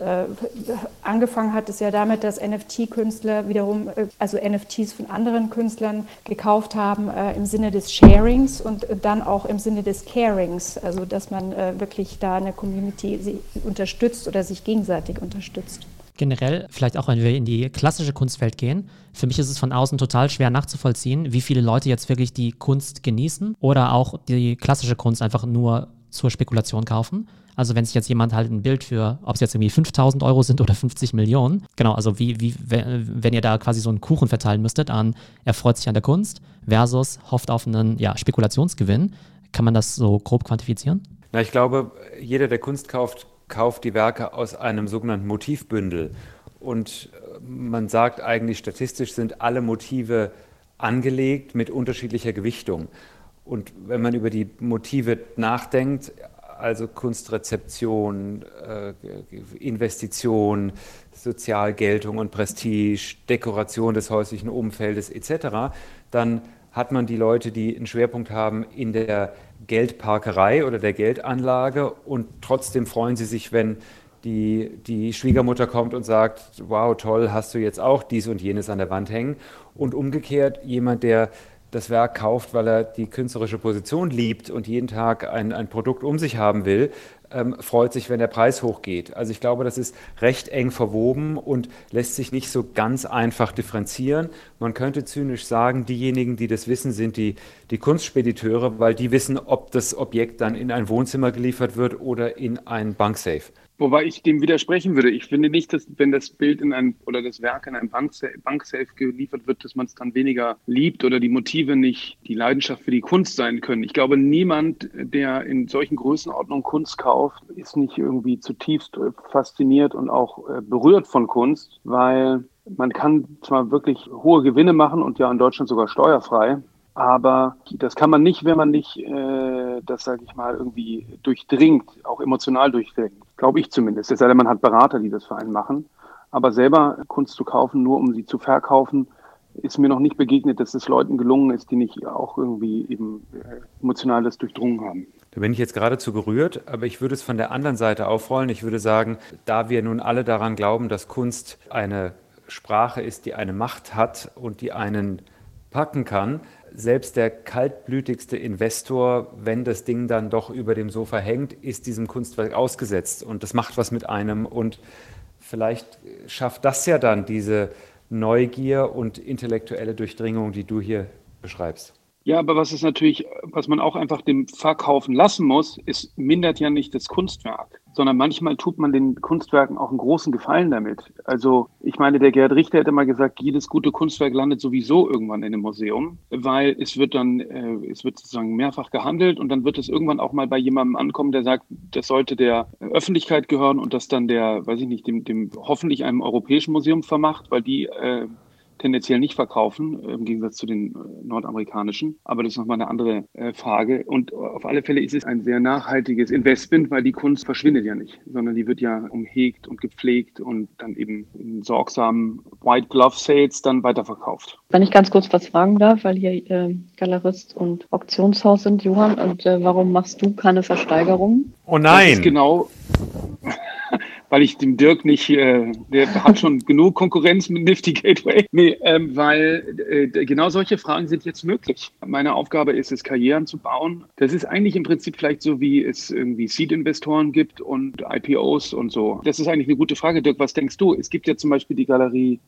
Speaker 3: angefangen hat es ja damit, dass NFT NFT-Künstler wiederum, äh, also NFTs von anderen Künstlern gekauft haben äh, im Sinne des Sharings und dann auch im Sinne des Carings, also dass man äh, wirklich da eine Community unterstützt oder sich gegenseitig unterstützt
Speaker 1: generell, vielleicht auch wenn wir in die klassische Kunstwelt gehen, für mich ist es von außen total schwer nachzuvollziehen, wie viele Leute jetzt wirklich die Kunst genießen oder auch die klassische Kunst einfach nur zur Spekulation kaufen. Also wenn sich jetzt jemand halt ein Bild für, ob es jetzt irgendwie 5000 Euro sind oder 50 Millionen, genau, also wie, wie, wenn ihr da quasi so einen Kuchen verteilen müsstet an, er freut sich an der Kunst versus hofft auf einen ja, Spekulationsgewinn, kann man das so grob quantifizieren?
Speaker 4: Na, ich glaube, jeder, der Kunst kauft, kauft die Werke aus einem sogenannten Motivbündel. Und äh, man sagt eigentlich, statistisch sind alle Motive angelegt mit unterschiedlicher Gewichtung. Und wenn man über die Motive nachdenkt, also Kunstrezeption, äh, Investition, Sozialgeltung und Prestige, Dekoration des häuslichen Umfeldes etc., dann hat man die Leute, die einen Schwerpunkt haben in der Geldparkerei oder der Geldanlage und trotzdem freuen sie sich, wenn die, die Schwiegermutter kommt und sagt, wow, toll, hast du jetzt auch dies und jenes an der Wand hängen. Und umgekehrt jemand, der das Werk kauft, weil er die künstlerische Position liebt und jeden Tag ein, ein Produkt um sich haben will, ähm, freut sich, wenn der Preis hochgeht. Also ich glaube, das ist recht eng verwoben und lässt sich nicht so ganz einfach differenzieren. Man könnte zynisch sagen, diejenigen, die das wissen, sind die, die Kunstspediteure, weil die wissen, ob das Objekt dann in ein Wohnzimmer geliefert wird oder in ein Banksafe.
Speaker 5: Wobei ich dem widersprechen würde. Ich finde nicht, dass wenn das Bild in ein oder das Werk in ein Banksafe geliefert wird, dass man es dann weniger liebt oder die Motive nicht die Leidenschaft für die Kunst sein können. Ich glaube, niemand, der in solchen Größenordnungen Kunst kauft, ist nicht irgendwie zutiefst fasziniert und auch äh, berührt von Kunst, weil man kann zwar wirklich hohe Gewinne machen und ja in Deutschland sogar steuerfrei, aber das kann man nicht, wenn man nicht, äh, das sage ich mal, irgendwie durchdringt, auch emotional durchdringt. Glaube ich zumindest. Es sei denn, man hat Berater, die das für einen machen. Aber selber Kunst zu kaufen, nur um sie zu verkaufen, ist mir noch nicht begegnet, dass es Leuten gelungen ist, die nicht auch irgendwie eben äh, emotional das durchdrungen haben.
Speaker 4: Da bin ich jetzt geradezu gerührt, aber ich würde es von der anderen Seite aufrollen. Ich würde sagen, da wir nun alle daran glauben, dass Kunst eine Sprache ist, die eine Macht hat und die einen packen kann, selbst der kaltblütigste Investor, wenn das Ding dann doch über dem Sofa hängt, ist diesem Kunstwerk ausgesetzt und das macht was mit einem und vielleicht schafft das ja dann diese Neugier und intellektuelle Durchdringung, die du hier beschreibst.
Speaker 5: Ja, aber was ist natürlich, was man auch einfach dem verkaufen lassen muss, ist, mindert ja nicht das Kunstwerk, sondern manchmal tut man den Kunstwerken auch einen großen Gefallen damit. Also ich meine, der Gerhard Richter hätte mal gesagt, jedes gute Kunstwerk landet sowieso irgendwann in einem Museum, weil es wird dann, äh, es wird sozusagen mehrfach gehandelt und dann wird es irgendwann auch mal bei jemandem ankommen, der sagt, das sollte der Öffentlichkeit gehören und das dann der, weiß ich nicht, dem, dem hoffentlich einem europäischen Museum vermacht, weil die äh, tendenziell nicht verkaufen, im Gegensatz zu den äh, nordamerikanischen. Aber das ist nochmal eine andere äh, Frage. Und auf alle Fälle ist es ein sehr nachhaltiges Investment, weil die Kunst verschwindet ja nicht, sondern die wird ja umhegt und gepflegt und dann eben in sorgsamen White Glove Sales dann weiterverkauft.
Speaker 2: Wenn ich ganz kurz was fragen darf, weil hier äh, Galerist und Auktionshaus sind, Johann, und äh, warum machst du keine Versteigerung?
Speaker 4: Oh nein! Das
Speaker 5: ist genau weil ich dem Dirk nicht, äh, der hat schon *laughs* genug Konkurrenz mit Nifty Gateway. Nee, ähm, weil äh, genau solche Fragen sind jetzt möglich. Meine Aufgabe ist es, Karrieren zu bauen. Das ist eigentlich im Prinzip vielleicht so, wie es irgendwie Seed-Investoren gibt und IPOs und so. Das ist eigentlich eine gute Frage, Dirk. Was denkst du? Es gibt ja zum Beispiel die Galerie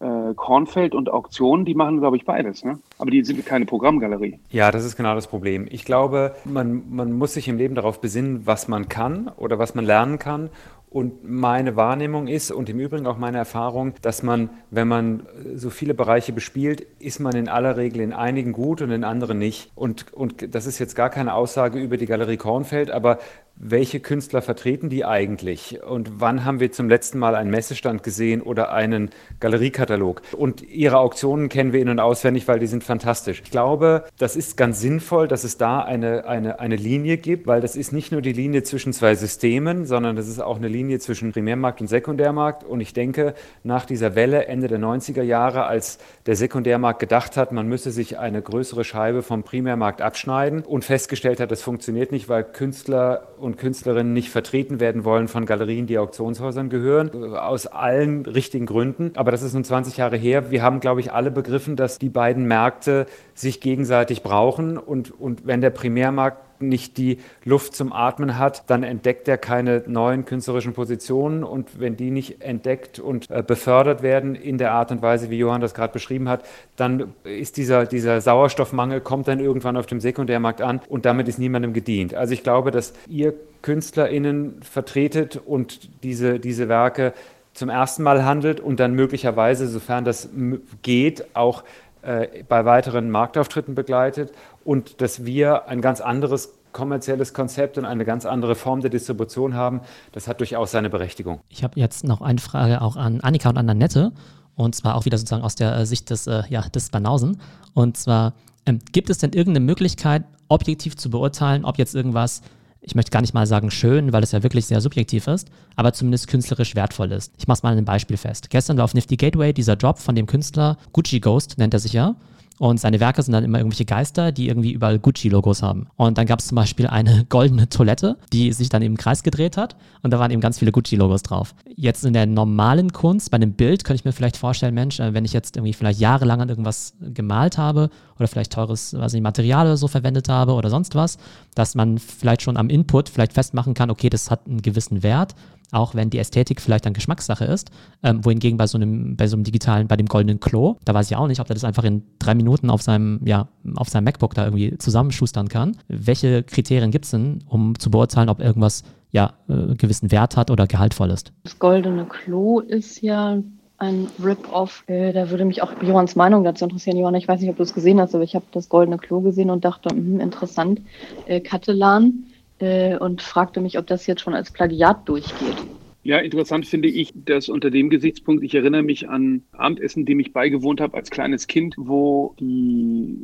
Speaker 5: äh, Kornfeld und Auktionen, die machen, glaube ich, beides. Ne? Aber die sind keine Programmgalerie.
Speaker 4: Ja, das ist genau das Problem. Ich glaube, man, man muss sich im Leben darauf besinnen, was man kann oder was man lernen kann und meine Wahrnehmung ist und im Übrigen auch meine Erfahrung, dass man, wenn man so viele Bereiche bespielt, ist man in aller Regel in einigen gut und in anderen nicht. Und, und das ist jetzt gar keine Aussage über die Galerie Kornfeld, aber welche Künstler vertreten die eigentlich? Und wann haben wir zum letzten Mal einen Messestand gesehen oder einen Galeriekatalog? Und ihre Auktionen kennen wir in- und auswendig, weil die sind fantastisch. Ich glaube, das ist ganz sinnvoll, dass es da eine, eine, eine Linie gibt, weil das ist nicht nur die Linie zwischen zwei Systemen, sondern das ist auch eine Linie zwischen Primärmarkt und Sekundärmarkt. Und ich denke, nach dieser Welle Ende der 90er Jahre, als der Sekundärmarkt gedacht hat, man müsse sich eine größere Scheibe vom Primärmarkt abschneiden und festgestellt hat, das funktioniert nicht, weil Künstler und und Künstlerinnen nicht vertreten werden wollen von Galerien, die Auktionshäusern gehören, aus allen richtigen Gründen. Aber das ist nun 20 Jahre her. Wir haben, glaube ich, alle begriffen, dass die beiden Märkte sich gegenseitig brauchen und, und wenn der Primärmarkt nicht die Luft zum Atmen hat, dann entdeckt er keine neuen künstlerischen Positionen und wenn die nicht entdeckt und äh, befördert werden in der Art und Weise, wie Johann das gerade beschrieben hat, dann ist dieser, dieser Sauerstoffmangel, kommt dann irgendwann auf dem Sekundärmarkt an und damit ist niemandem gedient. Also ich glaube, dass ihr KünstlerInnen vertretet und diese, diese Werke zum ersten Mal handelt und dann möglicherweise, sofern das geht, auch äh, bei weiteren Marktauftritten begleitet und dass wir ein ganz anderes kommerzielles Konzept und eine ganz andere Form der Distribution haben, das hat durchaus seine Berechtigung.
Speaker 1: Ich habe jetzt noch eine Frage auch an Annika und an Annette und zwar auch wieder sozusagen aus der äh, Sicht des, äh, ja, des Banausen. Und zwar, ähm, gibt es denn irgendeine Möglichkeit, objektiv zu beurteilen, ob jetzt irgendwas ich möchte gar nicht mal sagen schön, weil es ja wirklich sehr subjektiv ist, aber zumindest künstlerisch wertvoll ist. Ich mache es mal an einem Beispiel fest. Gestern war auf Nifty Gateway dieser Job von dem Künstler, Gucci Ghost nennt er sich ja, und seine Werke sind dann immer irgendwelche Geister, die irgendwie überall Gucci-Logos haben. Und dann gab es zum Beispiel eine *laughs* goldene Toilette, die sich dann im Kreis gedreht hat. Und da waren eben ganz viele Gucci-Logos drauf. Jetzt in der normalen Kunst, bei einem Bild, könnte ich mir vielleicht vorstellen, Mensch, äh, wenn ich jetzt irgendwie vielleicht jahrelang an irgendwas gemalt habe oder vielleicht teures weiß nicht, Material oder so verwendet habe oder sonst was, dass man vielleicht schon am Input vielleicht festmachen kann, okay, das hat einen gewissen Wert auch wenn die Ästhetik vielleicht dann Geschmackssache ist. Ähm, wohingegen bei so einem, bei so einem digitalen, bei dem goldenen Klo, da weiß ich auch nicht, ob er das einfach in drei Minuten auf seinem, ja, auf seinem MacBook da irgendwie zusammenschustern kann. Welche Kriterien gibt es denn, um zu beurteilen, ob irgendwas ja äh, gewissen Wert hat oder gehaltvoll ist?
Speaker 2: Das goldene Klo ist ja ein Rip-Off. Äh, da würde mich auch Johanns Meinung dazu interessieren. Johann, ich weiß nicht, ob du es gesehen hast, aber ich habe das goldene Klo gesehen und dachte, mh, interessant. Äh, Katelan äh, und fragte mich, ob das jetzt schon als Plagiat durchgeht.
Speaker 5: Ja, interessant finde ich, dass unter dem Gesichtspunkt, ich erinnere mich an Abendessen, dem ich beigewohnt habe als kleines Kind, wo die,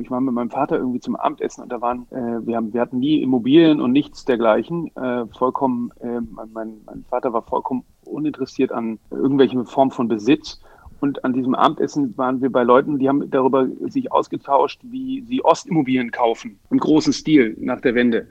Speaker 5: ich war mit meinem Vater irgendwie zum Abendessen und da waren, äh, wir, haben, wir hatten nie Immobilien und nichts dergleichen, äh, vollkommen, äh, mein, mein Vater war vollkommen uninteressiert an irgendwelchen Formen von Besitz. Und an diesem Abendessen waren wir bei Leuten, die haben darüber sich ausgetauscht, wie sie Ostimmobilien kaufen, im großen Stil nach der Wende.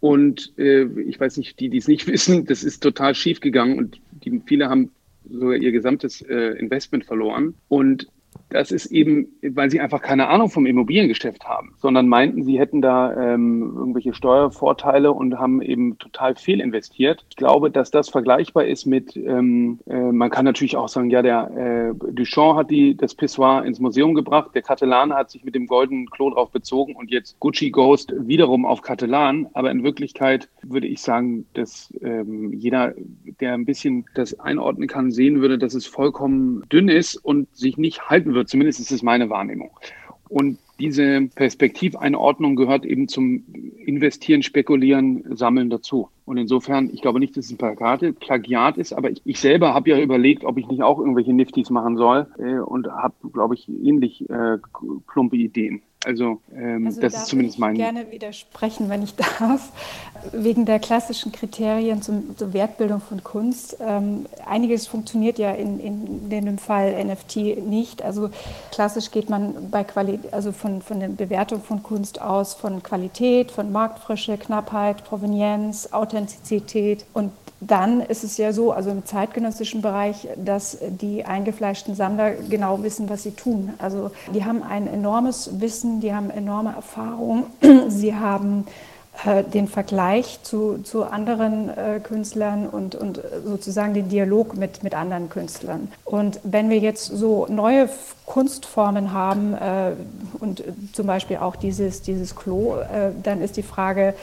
Speaker 5: Und äh, ich weiß nicht, die, die es nicht *laughs* wissen, das ist total schief gegangen und die, viele haben sogar ihr gesamtes äh, Investment verloren. Und das ist eben, weil sie einfach keine Ahnung vom Immobiliengeschäft haben, sondern meinten, sie hätten da ähm, irgendwelche Steuervorteile und haben eben total viel investiert. Ich glaube, dass das vergleichbar ist mit, ähm, äh, man kann natürlich auch sagen, ja, der äh, Duchamp hat die, das Pissoir ins Museum gebracht, der Catalan hat sich mit dem goldenen Klo drauf bezogen und jetzt Gucci Ghost wiederum auf Catalan. Aber in Wirklichkeit würde ich sagen, dass ähm, jeder, der ein bisschen das einordnen kann, sehen würde, dass es vollkommen dünn ist und sich nicht halten wird. Zumindest ist es meine Wahrnehmung. Und diese Perspektiveinordnung gehört eben zum Investieren, Spekulieren, Sammeln dazu. Und insofern, ich glaube nicht, dass es ein Plakate, Plagiat ist, aber ich, ich selber habe ja überlegt, ob ich nicht auch irgendwelche Nifties machen soll äh, und habe, glaube ich, ähnlich äh, plumpe Ideen. Also, ähm, also das ist zumindest mein.
Speaker 3: Ich gerne widersprechen, wenn ich *laughs* darf, wegen der klassischen Kriterien zum, zur Wertbildung von Kunst. Ähm, einiges funktioniert ja in, in, in, dem Fall NFT nicht. Also klassisch geht man bei Quali also von, von der Bewertung von Kunst aus von Qualität, von Marktfrische, Knappheit, Provenienz, Authentizität und dann ist es ja so, also im zeitgenössischen Bereich, dass die eingefleischten Sammler genau wissen, was sie tun. Also die haben ein enormes Wissen, die haben enorme Erfahrung, *clears throat* sie haben äh, den Vergleich zu, zu anderen äh, Künstlern und, und sozusagen den Dialog mit, mit anderen Künstlern. Und wenn wir jetzt so neue Kunstformen haben äh, und zum Beispiel auch dieses, dieses Klo, äh, dann ist die Frage, äh,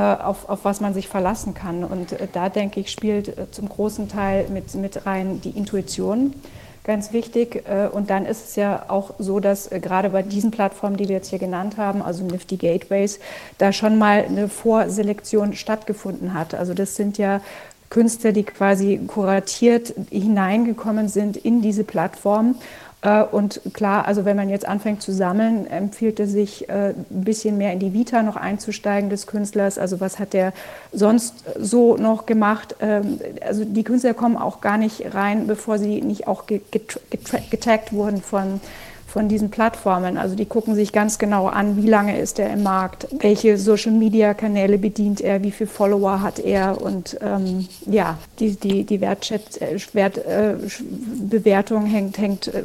Speaker 3: auf, auf was man sich verlassen kann. Und äh, da denke ich, spielt äh, zum großen Teil mit, mit rein die Intuition ganz wichtig. Und dann ist es ja auch so, dass gerade bei diesen Plattformen, die wir jetzt hier genannt haben, also Nifty Gateways, da schon mal eine Vorselektion stattgefunden hat. Also das sind ja Künstler, die quasi kuratiert hineingekommen sind in diese Plattform äh, und klar, also wenn man jetzt anfängt zu sammeln, empfiehlt es sich, äh, ein bisschen mehr in die Vita noch einzusteigen des Künstlers. Also was hat der sonst so noch gemacht? Ähm, also die Künstler kommen auch gar nicht rein, bevor sie nicht auch getaggt wurden von von diesen Plattformen. Also die gucken sich ganz genau an, wie lange ist er im Markt, welche Social-Media-Kanäle bedient er, wie viele Follower hat er und ähm, ja, die, die, die Wertschätz äh, Wertbewertung hängt, hängt äh,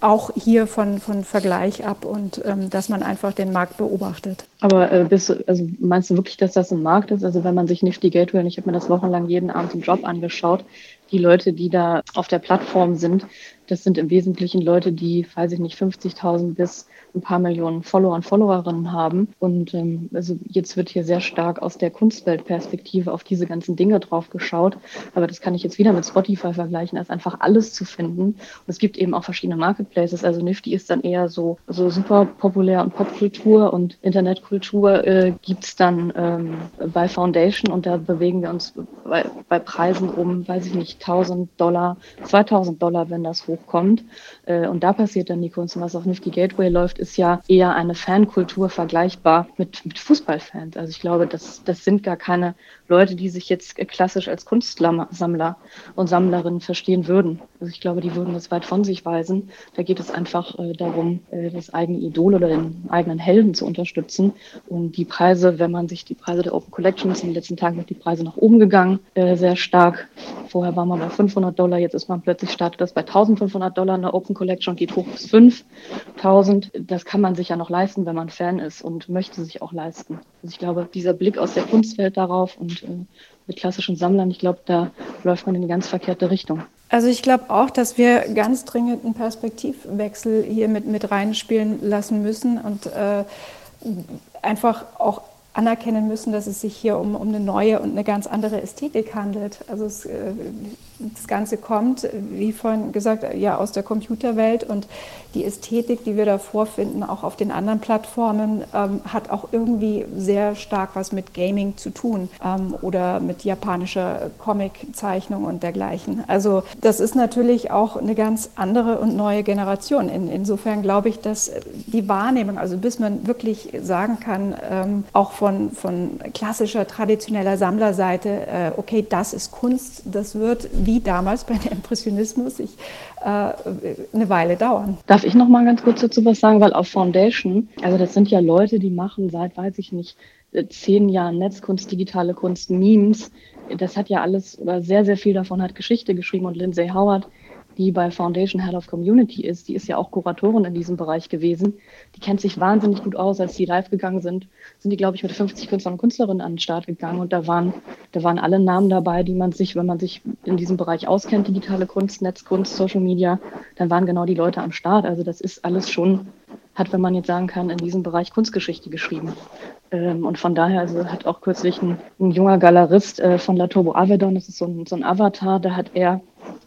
Speaker 3: auch hier von, von Vergleich ab und ähm, dass man einfach den Markt beobachtet.
Speaker 2: Aber äh, bist also meinst du wirklich, dass das ein Markt ist? Also wenn man sich die Gateway, ich habe mir das wochenlang jeden Abend im Job angeschaut, die Leute, die da auf der Plattform sind, das sind im Wesentlichen Leute, die, weiß ich nicht, 50.000 bis ein paar Millionen Follower und Followerinnen haben. Und ähm, also jetzt wird hier sehr stark aus der Kunstweltperspektive auf diese ganzen Dinge drauf geschaut. Aber das kann ich jetzt wieder mit Spotify vergleichen, als einfach alles zu finden. Und es gibt eben auch verschiedene Marketplaces. Also Nifty ist dann eher so, so super populär und Popkultur und Internetkultur äh, gibt dann ähm, bei Foundation und da bewegen wir uns bei, bei Preisen um, weiß ich nicht, 1000 Dollar, 2000 Dollar, wenn das hochkommt. Äh, und da passiert dann die Kunst. Und was auf Nifty Gateway läuft, ist ja eher eine Fankultur vergleichbar mit, mit Fußballfans. Also ich glaube, das, das sind gar keine Leute, die sich jetzt klassisch als Kunstsammler und Sammlerinnen verstehen würden. Also ich glaube, die würden das weit von sich weisen. Da geht es einfach äh, darum, äh, das eigene Idol oder den eigenen Helden zu unterstützen. Und die Preise, wenn man sich die Preise der Open Collection ist in den letzten Tagen sind die Preise nach oben gegangen, sehr stark. Vorher war man bei 500 Dollar, jetzt ist man plötzlich startet das bei 1500 Dollar in der Open Collection und geht hoch bis 5000. Das kann man sich ja noch leisten, wenn man Fan ist und möchte sich auch leisten. Also ich glaube, dieser Blick aus der Kunstwelt darauf und äh, mit klassischen Sammlern, ich glaube, da läuft man in die ganz verkehrte Richtung.
Speaker 3: Also ich glaube auch, dass wir ganz dringend einen Perspektivwechsel hier mit, mit reinspielen lassen müssen und äh, einfach auch anerkennen müssen, dass es sich hier um, um eine neue und eine ganz andere Ästhetik handelt. Also es, äh, das Ganze kommt, wie vorhin gesagt, ja aus der Computerwelt und die Ästhetik, die wir da vorfinden, auch auf den anderen Plattformen, ähm, hat auch irgendwie sehr stark was mit Gaming zu tun ähm, oder mit japanischer Comiczeichnung und dergleichen. Also das ist natürlich auch eine ganz andere und neue Generation. In, insofern glaube ich, dass die Wahrnehmung, also bis man wirklich sagen kann, ähm, auch von, von klassischer, traditioneller Sammlerseite, äh, okay, das ist Kunst, das wird wie damals bei dem Impressionismus ich, äh, eine Weile dauern.
Speaker 2: Darf ich noch mal ganz kurz dazu was sagen, weil auf Foundation, also das sind ja Leute, die machen seit, weiß ich nicht, zehn Jahren Netzkunst, digitale Kunst, Memes. Das hat ja alles oder sehr, sehr viel davon hat Geschichte geschrieben und Lindsay Howard die bei Foundation Head of Community ist, die ist ja auch Kuratorin in diesem Bereich gewesen. Die kennt sich wahnsinnig gut aus. Als die live gegangen sind, sind die, glaube ich, mit 50 Künstlern und Künstlerinnen an den Start gegangen. Und da waren, da waren alle Namen dabei, die man sich, wenn man sich in diesem Bereich auskennt, digitale Kunst, Netzkunst, Social Media, dann waren genau die Leute am Start. Also das ist alles schon, hat, wenn man jetzt sagen kann, in diesem Bereich Kunstgeschichte geschrieben. Ähm, und von daher also hat auch kürzlich ein, ein junger Galerist äh, von La Turbo Avedon, das ist so ein, so ein Avatar, da hat er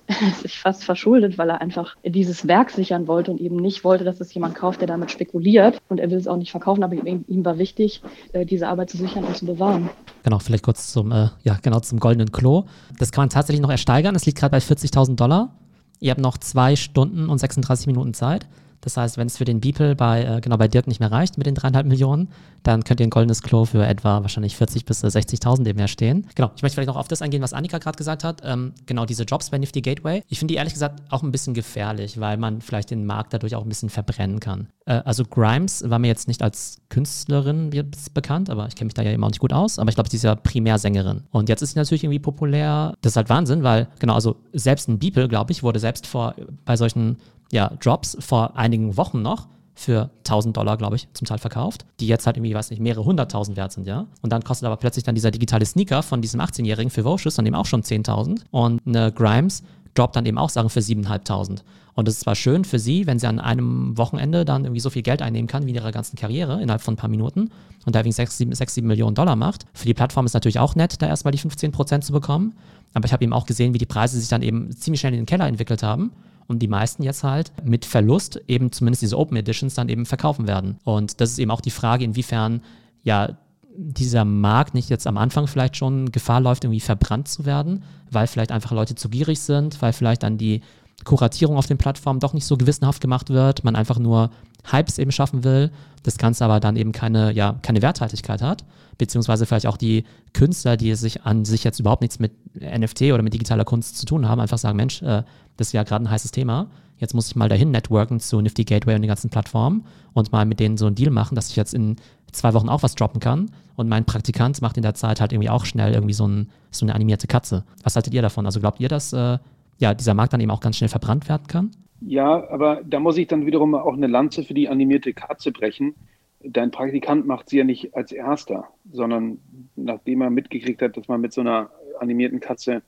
Speaker 2: *laughs* sich fast verschuldet, weil er einfach dieses Werk sichern wollte und eben nicht wollte, dass es jemand kauft, der damit spekuliert. Und er will es auch nicht verkaufen, aber ihm, ihm war wichtig, äh, diese Arbeit zu sichern und zu bewahren.
Speaker 1: genau, vielleicht kurz zum, äh, ja, genau, zum goldenen Klo. Das kann man tatsächlich noch ersteigern. Es liegt gerade bei 40.000 Dollar. Ihr habt noch zwei Stunden und 36 Minuten Zeit. Das heißt, wenn es für den Beeple bei, äh, genau bei Dirk nicht mehr reicht mit den dreieinhalb Millionen, dann könnt ihr ein goldenes Klo für etwa wahrscheinlich 40 bis 60.000 eben herstehen. Genau, ich möchte vielleicht noch auf das eingehen, was Annika gerade gesagt hat. Ähm, genau, diese Jobs bei Nifty Gateway. Ich finde die ehrlich gesagt auch ein bisschen gefährlich, weil man vielleicht den Markt dadurch auch ein bisschen verbrennen kann. Äh, also Grimes war mir jetzt nicht als Künstlerin bekannt, aber ich kenne mich da ja immer auch nicht gut aus. Aber ich glaube, sie ist ja Primärsängerin. Und jetzt ist sie natürlich irgendwie populär. Das ist halt Wahnsinn, weil, genau, also selbst ein Beeple, glaube ich, wurde selbst vor bei solchen ja, Drops vor einigen Wochen noch für 1000 Dollar, glaube ich, zum Teil verkauft, die jetzt halt irgendwie, weiß nicht, mehrere hunderttausend wert sind, ja. Und dann kostet aber plötzlich dann dieser digitale Sneaker von diesem 18-Jährigen für Vocious dann eben auch schon 10.000 und eine Grimes droppt dann eben auch Sachen für 7.500. Und das ist zwar schön für sie, wenn sie an einem Wochenende dann irgendwie so viel Geld einnehmen kann wie in ihrer ganzen Karriere innerhalb von ein paar Minuten und da irgendwie 6, 7, 6, 7 Millionen Dollar macht. Für die Plattform ist natürlich auch nett, da erstmal die 15% zu bekommen. Aber ich habe eben auch gesehen, wie die Preise sich dann eben ziemlich schnell in den Keller entwickelt haben und die meisten jetzt halt mit Verlust eben zumindest diese Open Editions dann eben verkaufen werden. Und das ist eben auch die Frage, inwiefern ja dieser Markt nicht jetzt am Anfang vielleicht schon Gefahr läuft, irgendwie verbrannt zu werden, weil vielleicht einfach Leute zu gierig sind, weil vielleicht dann die Kuratierung auf den Plattformen doch nicht so gewissenhaft gemacht wird, man einfach nur Hypes eben schaffen will, das Ganze aber dann eben keine, ja, keine Werthaltigkeit hat, beziehungsweise vielleicht auch die Künstler, die sich an sich jetzt überhaupt nichts mit NFT oder mit digitaler Kunst zu tun haben, einfach sagen, Mensch, äh, das ist ja gerade ein heißes Thema. Jetzt muss ich mal dahin networken zu Nifty Gateway und den ganzen Plattformen und mal mit denen so einen Deal machen, dass ich jetzt in zwei Wochen auch was droppen kann. Und mein Praktikant macht in der Zeit halt irgendwie auch schnell irgendwie so, ein, so eine animierte Katze. Was haltet ihr davon? Also glaubt ihr, dass äh, ja, dieser Markt dann eben auch ganz schnell verbrannt werden kann?
Speaker 5: Ja, aber da muss ich dann wiederum auch eine Lanze für die animierte Katze brechen. Dein Praktikant macht sie ja nicht als erster, sondern nachdem er mitgekriegt hat, dass man mit so einer animierten Katze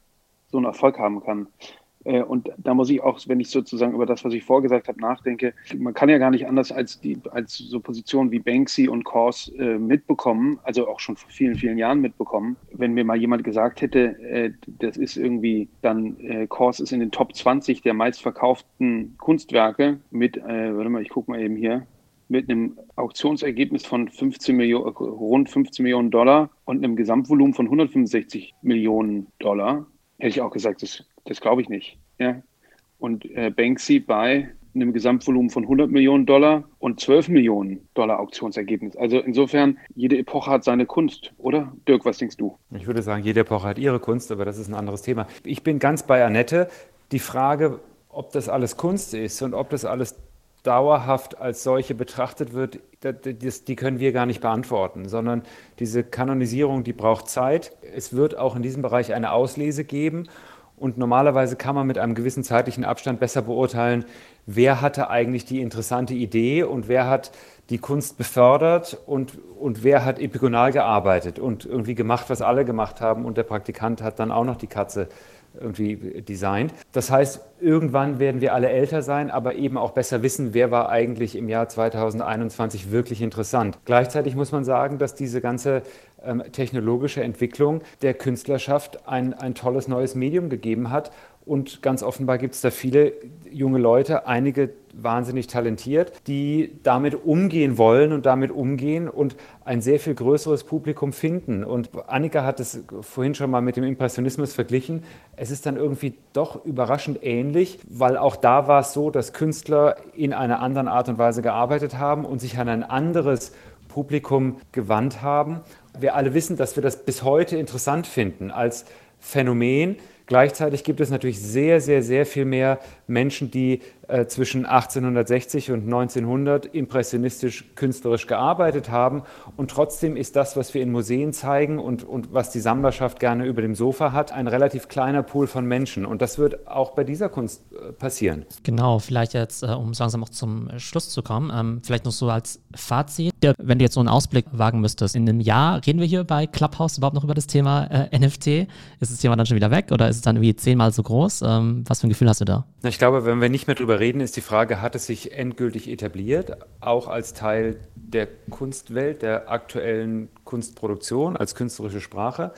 Speaker 5: so einen Erfolg haben kann. Äh, und da muss ich auch, wenn ich sozusagen über das, was ich vorgesagt habe, nachdenke, man kann ja gar nicht anders als, die, als so Positionen wie Banksy und Kors äh, mitbekommen, also auch schon vor vielen, vielen Jahren mitbekommen. Wenn mir mal jemand gesagt hätte, äh, das ist irgendwie dann, äh, Kors ist in den Top 20 der meistverkauften Kunstwerke mit, äh, warte mal, ich gucke mal eben hier, mit einem Auktionsergebnis von 15 Millionen, rund 15 Millionen Dollar und einem Gesamtvolumen von 165 Millionen Dollar, hätte ich auch gesagt, das das glaube ich nicht. Ja. Und äh, Banksy bei einem Gesamtvolumen von 100 Millionen Dollar und 12 Millionen Dollar Auktionsergebnis. Also insofern, jede Epoche hat seine Kunst, oder? Dirk, was denkst du?
Speaker 4: Ich würde sagen, jede Epoche hat ihre Kunst, aber das ist ein anderes Thema. Ich bin ganz bei Annette. Die Frage, ob das alles Kunst ist und ob das alles dauerhaft als solche betrachtet wird, das, die können wir gar nicht beantworten, sondern diese Kanonisierung, die braucht Zeit. Es wird auch in diesem Bereich eine Auslese geben und normalerweise kann man mit einem gewissen zeitlichen Abstand besser beurteilen, wer hatte eigentlich die interessante Idee und wer hat die Kunst befördert und, und wer hat epigonal gearbeitet und irgendwie gemacht, was alle gemacht haben und der Praktikant hat dann auch noch die Katze irgendwie designt. Das heißt, irgendwann werden wir alle älter sein, aber eben auch besser wissen, wer war eigentlich im Jahr 2021 wirklich interessant. Gleichzeitig muss man sagen, dass diese ganze ähm, technologische Entwicklung der Künstlerschaft ein, ein tolles neues Medium gegeben hat. Und ganz offenbar gibt es da viele junge Leute, einige wahnsinnig talentiert, die damit umgehen wollen und damit umgehen und ein sehr viel größeres Publikum finden. Und Annika hat es vorhin schon mal mit dem Impressionismus verglichen. Es ist dann irgendwie doch überraschend ähnlich, weil auch da war es so, dass Künstler in einer anderen Art und Weise gearbeitet haben und sich an ein anderes Publikum gewandt haben wir alle wissen, dass wir das bis heute interessant finden als Phänomen. Gleichzeitig gibt es natürlich sehr, sehr, sehr viel mehr Menschen, die zwischen 1860 und 1900 impressionistisch künstlerisch gearbeitet haben. Und trotzdem ist das, was wir in Museen zeigen und, und was die Sammlerschaft gerne über dem Sofa hat, ein relativ kleiner Pool von Menschen. Und das wird auch bei dieser Kunst äh, passieren.
Speaker 1: Genau, vielleicht jetzt, äh, um langsam auch zum Schluss zu kommen, ähm, vielleicht noch so als Fazit, wenn du jetzt so einen Ausblick wagen müsstest, in einem Jahr reden wir hier bei Clubhouse überhaupt noch über das Thema äh, NFT? Ist das Thema dann schon wieder weg oder ist es dann irgendwie zehnmal so groß? Ähm, was für ein Gefühl hast du da?
Speaker 4: Ich glaube, wenn wir nicht mehr drüber reden, ist die Frage, hat es sich endgültig etabliert, auch als Teil der Kunstwelt, der aktuellen Kunstproduktion, als künstlerische Sprache?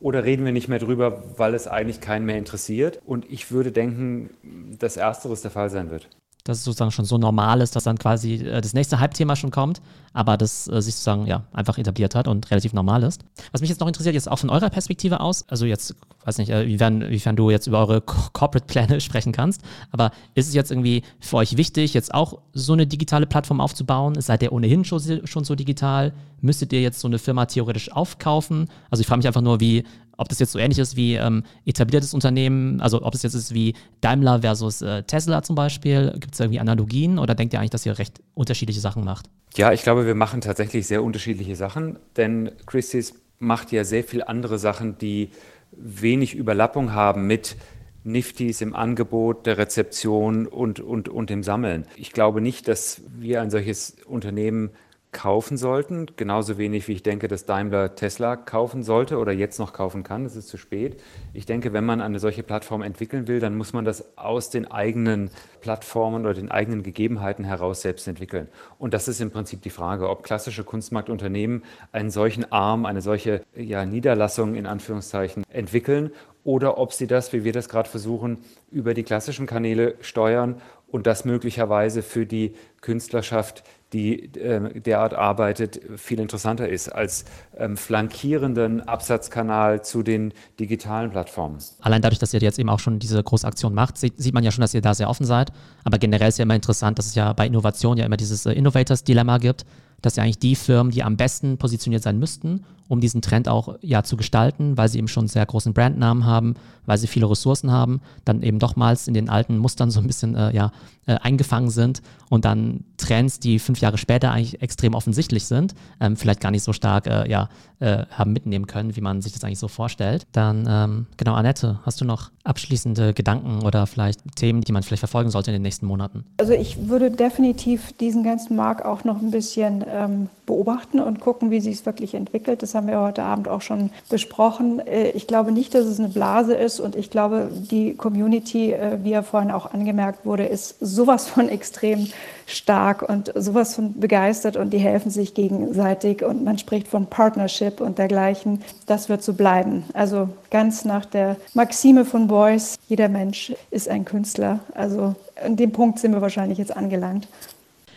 Speaker 4: Oder reden wir nicht mehr drüber, weil es eigentlich keinen mehr interessiert? Und ich würde denken, dass Ersteres der Fall sein wird.
Speaker 1: Dass es sozusagen schon so normal ist, dass dann quasi äh, das nächste Hype-Thema schon kommt, aber das äh, sich sozusagen ja einfach etabliert hat und relativ normal ist. Was mich jetzt noch interessiert, jetzt auch von eurer Perspektive aus, also jetzt, weiß nicht, äh, wiefern, du jetzt über eure Corporate-Pläne *laughs* sprechen kannst, aber ist es jetzt irgendwie für euch wichtig, jetzt auch so eine digitale Plattform aufzubauen? Seid ihr ohnehin schon, schon so digital? Müsstet ihr jetzt so eine Firma theoretisch aufkaufen? Also ich frage mich einfach nur, wie, ob das jetzt so ähnlich ist wie ähm, etabliertes Unternehmen, also ob es jetzt ist wie Daimler versus äh, Tesla zum Beispiel. Gibt es irgendwie Analogien oder denkt ihr eigentlich, dass ihr recht unterschiedliche Sachen macht?
Speaker 4: Ja, ich glaube, wir machen tatsächlich sehr unterschiedliche Sachen, denn Christie's macht ja sehr viele andere Sachen, die wenig Überlappung haben mit Niftis im Angebot, der Rezeption und, und, und dem Sammeln. Ich glaube nicht, dass wir ein solches Unternehmen kaufen sollten. Genauso wenig wie ich denke, dass Daimler Tesla kaufen sollte oder jetzt noch kaufen kann. Das ist zu spät. Ich denke, wenn man eine solche Plattform entwickeln will, dann muss man das aus den eigenen Plattformen oder den eigenen Gegebenheiten heraus selbst entwickeln. Und das ist im Prinzip die Frage, ob klassische Kunstmarktunternehmen einen solchen Arm, eine solche ja, Niederlassung in Anführungszeichen entwickeln oder ob sie das, wie wir das gerade versuchen, über die klassischen Kanäle steuern und das möglicherweise für die Künstlerschaft die äh, derart arbeitet, viel interessanter ist als ähm, flankierenden Absatzkanal zu den digitalen Plattformen.
Speaker 1: Allein dadurch, dass ihr jetzt eben auch schon diese große Aktion macht, sieht, sieht man ja schon, dass ihr da sehr offen seid. Aber generell ist ja immer interessant, dass es ja bei Innovation ja immer dieses äh, Innovators-Dilemma gibt, dass ja eigentlich die Firmen, die am besten positioniert sein müssten, um diesen Trend auch ja zu gestalten, weil sie eben schon einen sehr großen Brandnamen haben, weil sie viele Ressourcen haben, dann eben dochmals in den alten Mustern so ein bisschen äh, ja, äh, eingefangen sind und dann Trends, die fünf Jahre später eigentlich extrem offensichtlich sind, ähm, vielleicht gar nicht so stark äh, ja, äh, haben mitnehmen können, wie man sich das eigentlich so vorstellt. Dann, ähm, genau, Annette, hast du noch abschließende Gedanken oder vielleicht Themen, die man vielleicht verfolgen sollte in den nächsten Monaten?
Speaker 3: Also ich würde definitiv diesen ganzen Markt auch noch ein bisschen ähm, beobachten und gucken, wie sich es wirklich entwickelt. Das haben wir heute Abend auch schon besprochen. Äh, ich glaube nicht, dass es eine Blase ist und ich glaube, die Community, äh, wie ja vorhin auch angemerkt wurde, ist sowas von extrem stark und sowas von begeistert und die helfen sich gegenseitig und man spricht von Partnership und dergleichen. Das wird so bleiben. Also ganz nach der Maxime von Beuys, jeder Mensch ist ein Künstler. Also an dem Punkt sind wir wahrscheinlich jetzt angelangt.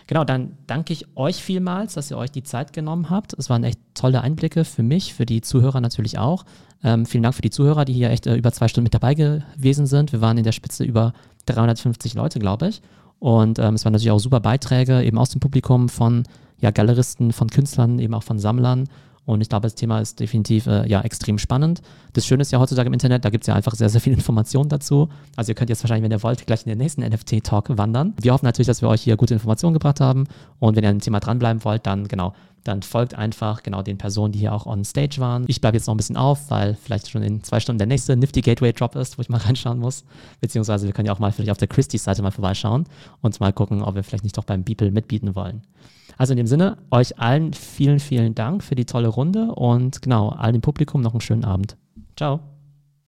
Speaker 1: Genau, dann danke ich euch vielmals, dass ihr euch die Zeit genommen habt. Es waren echt tolle Einblicke für mich, für die Zuhörer natürlich auch. Ähm, vielen Dank für die Zuhörer, die hier echt äh, über zwei Stunden mit dabei gewesen sind. Wir waren in der Spitze über 350 Leute, glaube ich. Und ähm, es waren natürlich auch super Beiträge eben aus dem Publikum von ja, Galeristen, von Künstlern, eben auch von Sammlern. Und ich glaube, das Thema ist definitiv äh, ja extrem spannend. Das Schöne ist ja heutzutage im Internet, da gibt es ja einfach sehr, sehr viel *laughs* Informationen dazu. Also ihr könnt jetzt wahrscheinlich, wenn ihr wollt, gleich in den nächsten NFT-Talk wandern. Wir hoffen natürlich, dass wir euch hier gute Informationen gebracht haben. Und wenn ihr an dem Thema dranbleiben wollt, dann genau, dann folgt einfach genau den Personen, die hier auch on stage waren. Ich bleibe jetzt noch ein bisschen auf, weil vielleicht schon in zwei Stunden der nächste Nifty Gateway Drop ist, wo ich mal *laughs* reinschauen muss. Beziehungsweise wir können ja auch mal vielleicht auf der Christie's Seite mal vorbeischauen und mal gucken, ob wir vielleicht nicht doch beim Beeple mitbieten wollen. Also in dem Sinne, euch allen vielen, vielen Dank für die tolle Runde und genau, allen im Publikum noch einen schönen Abend. Ciao.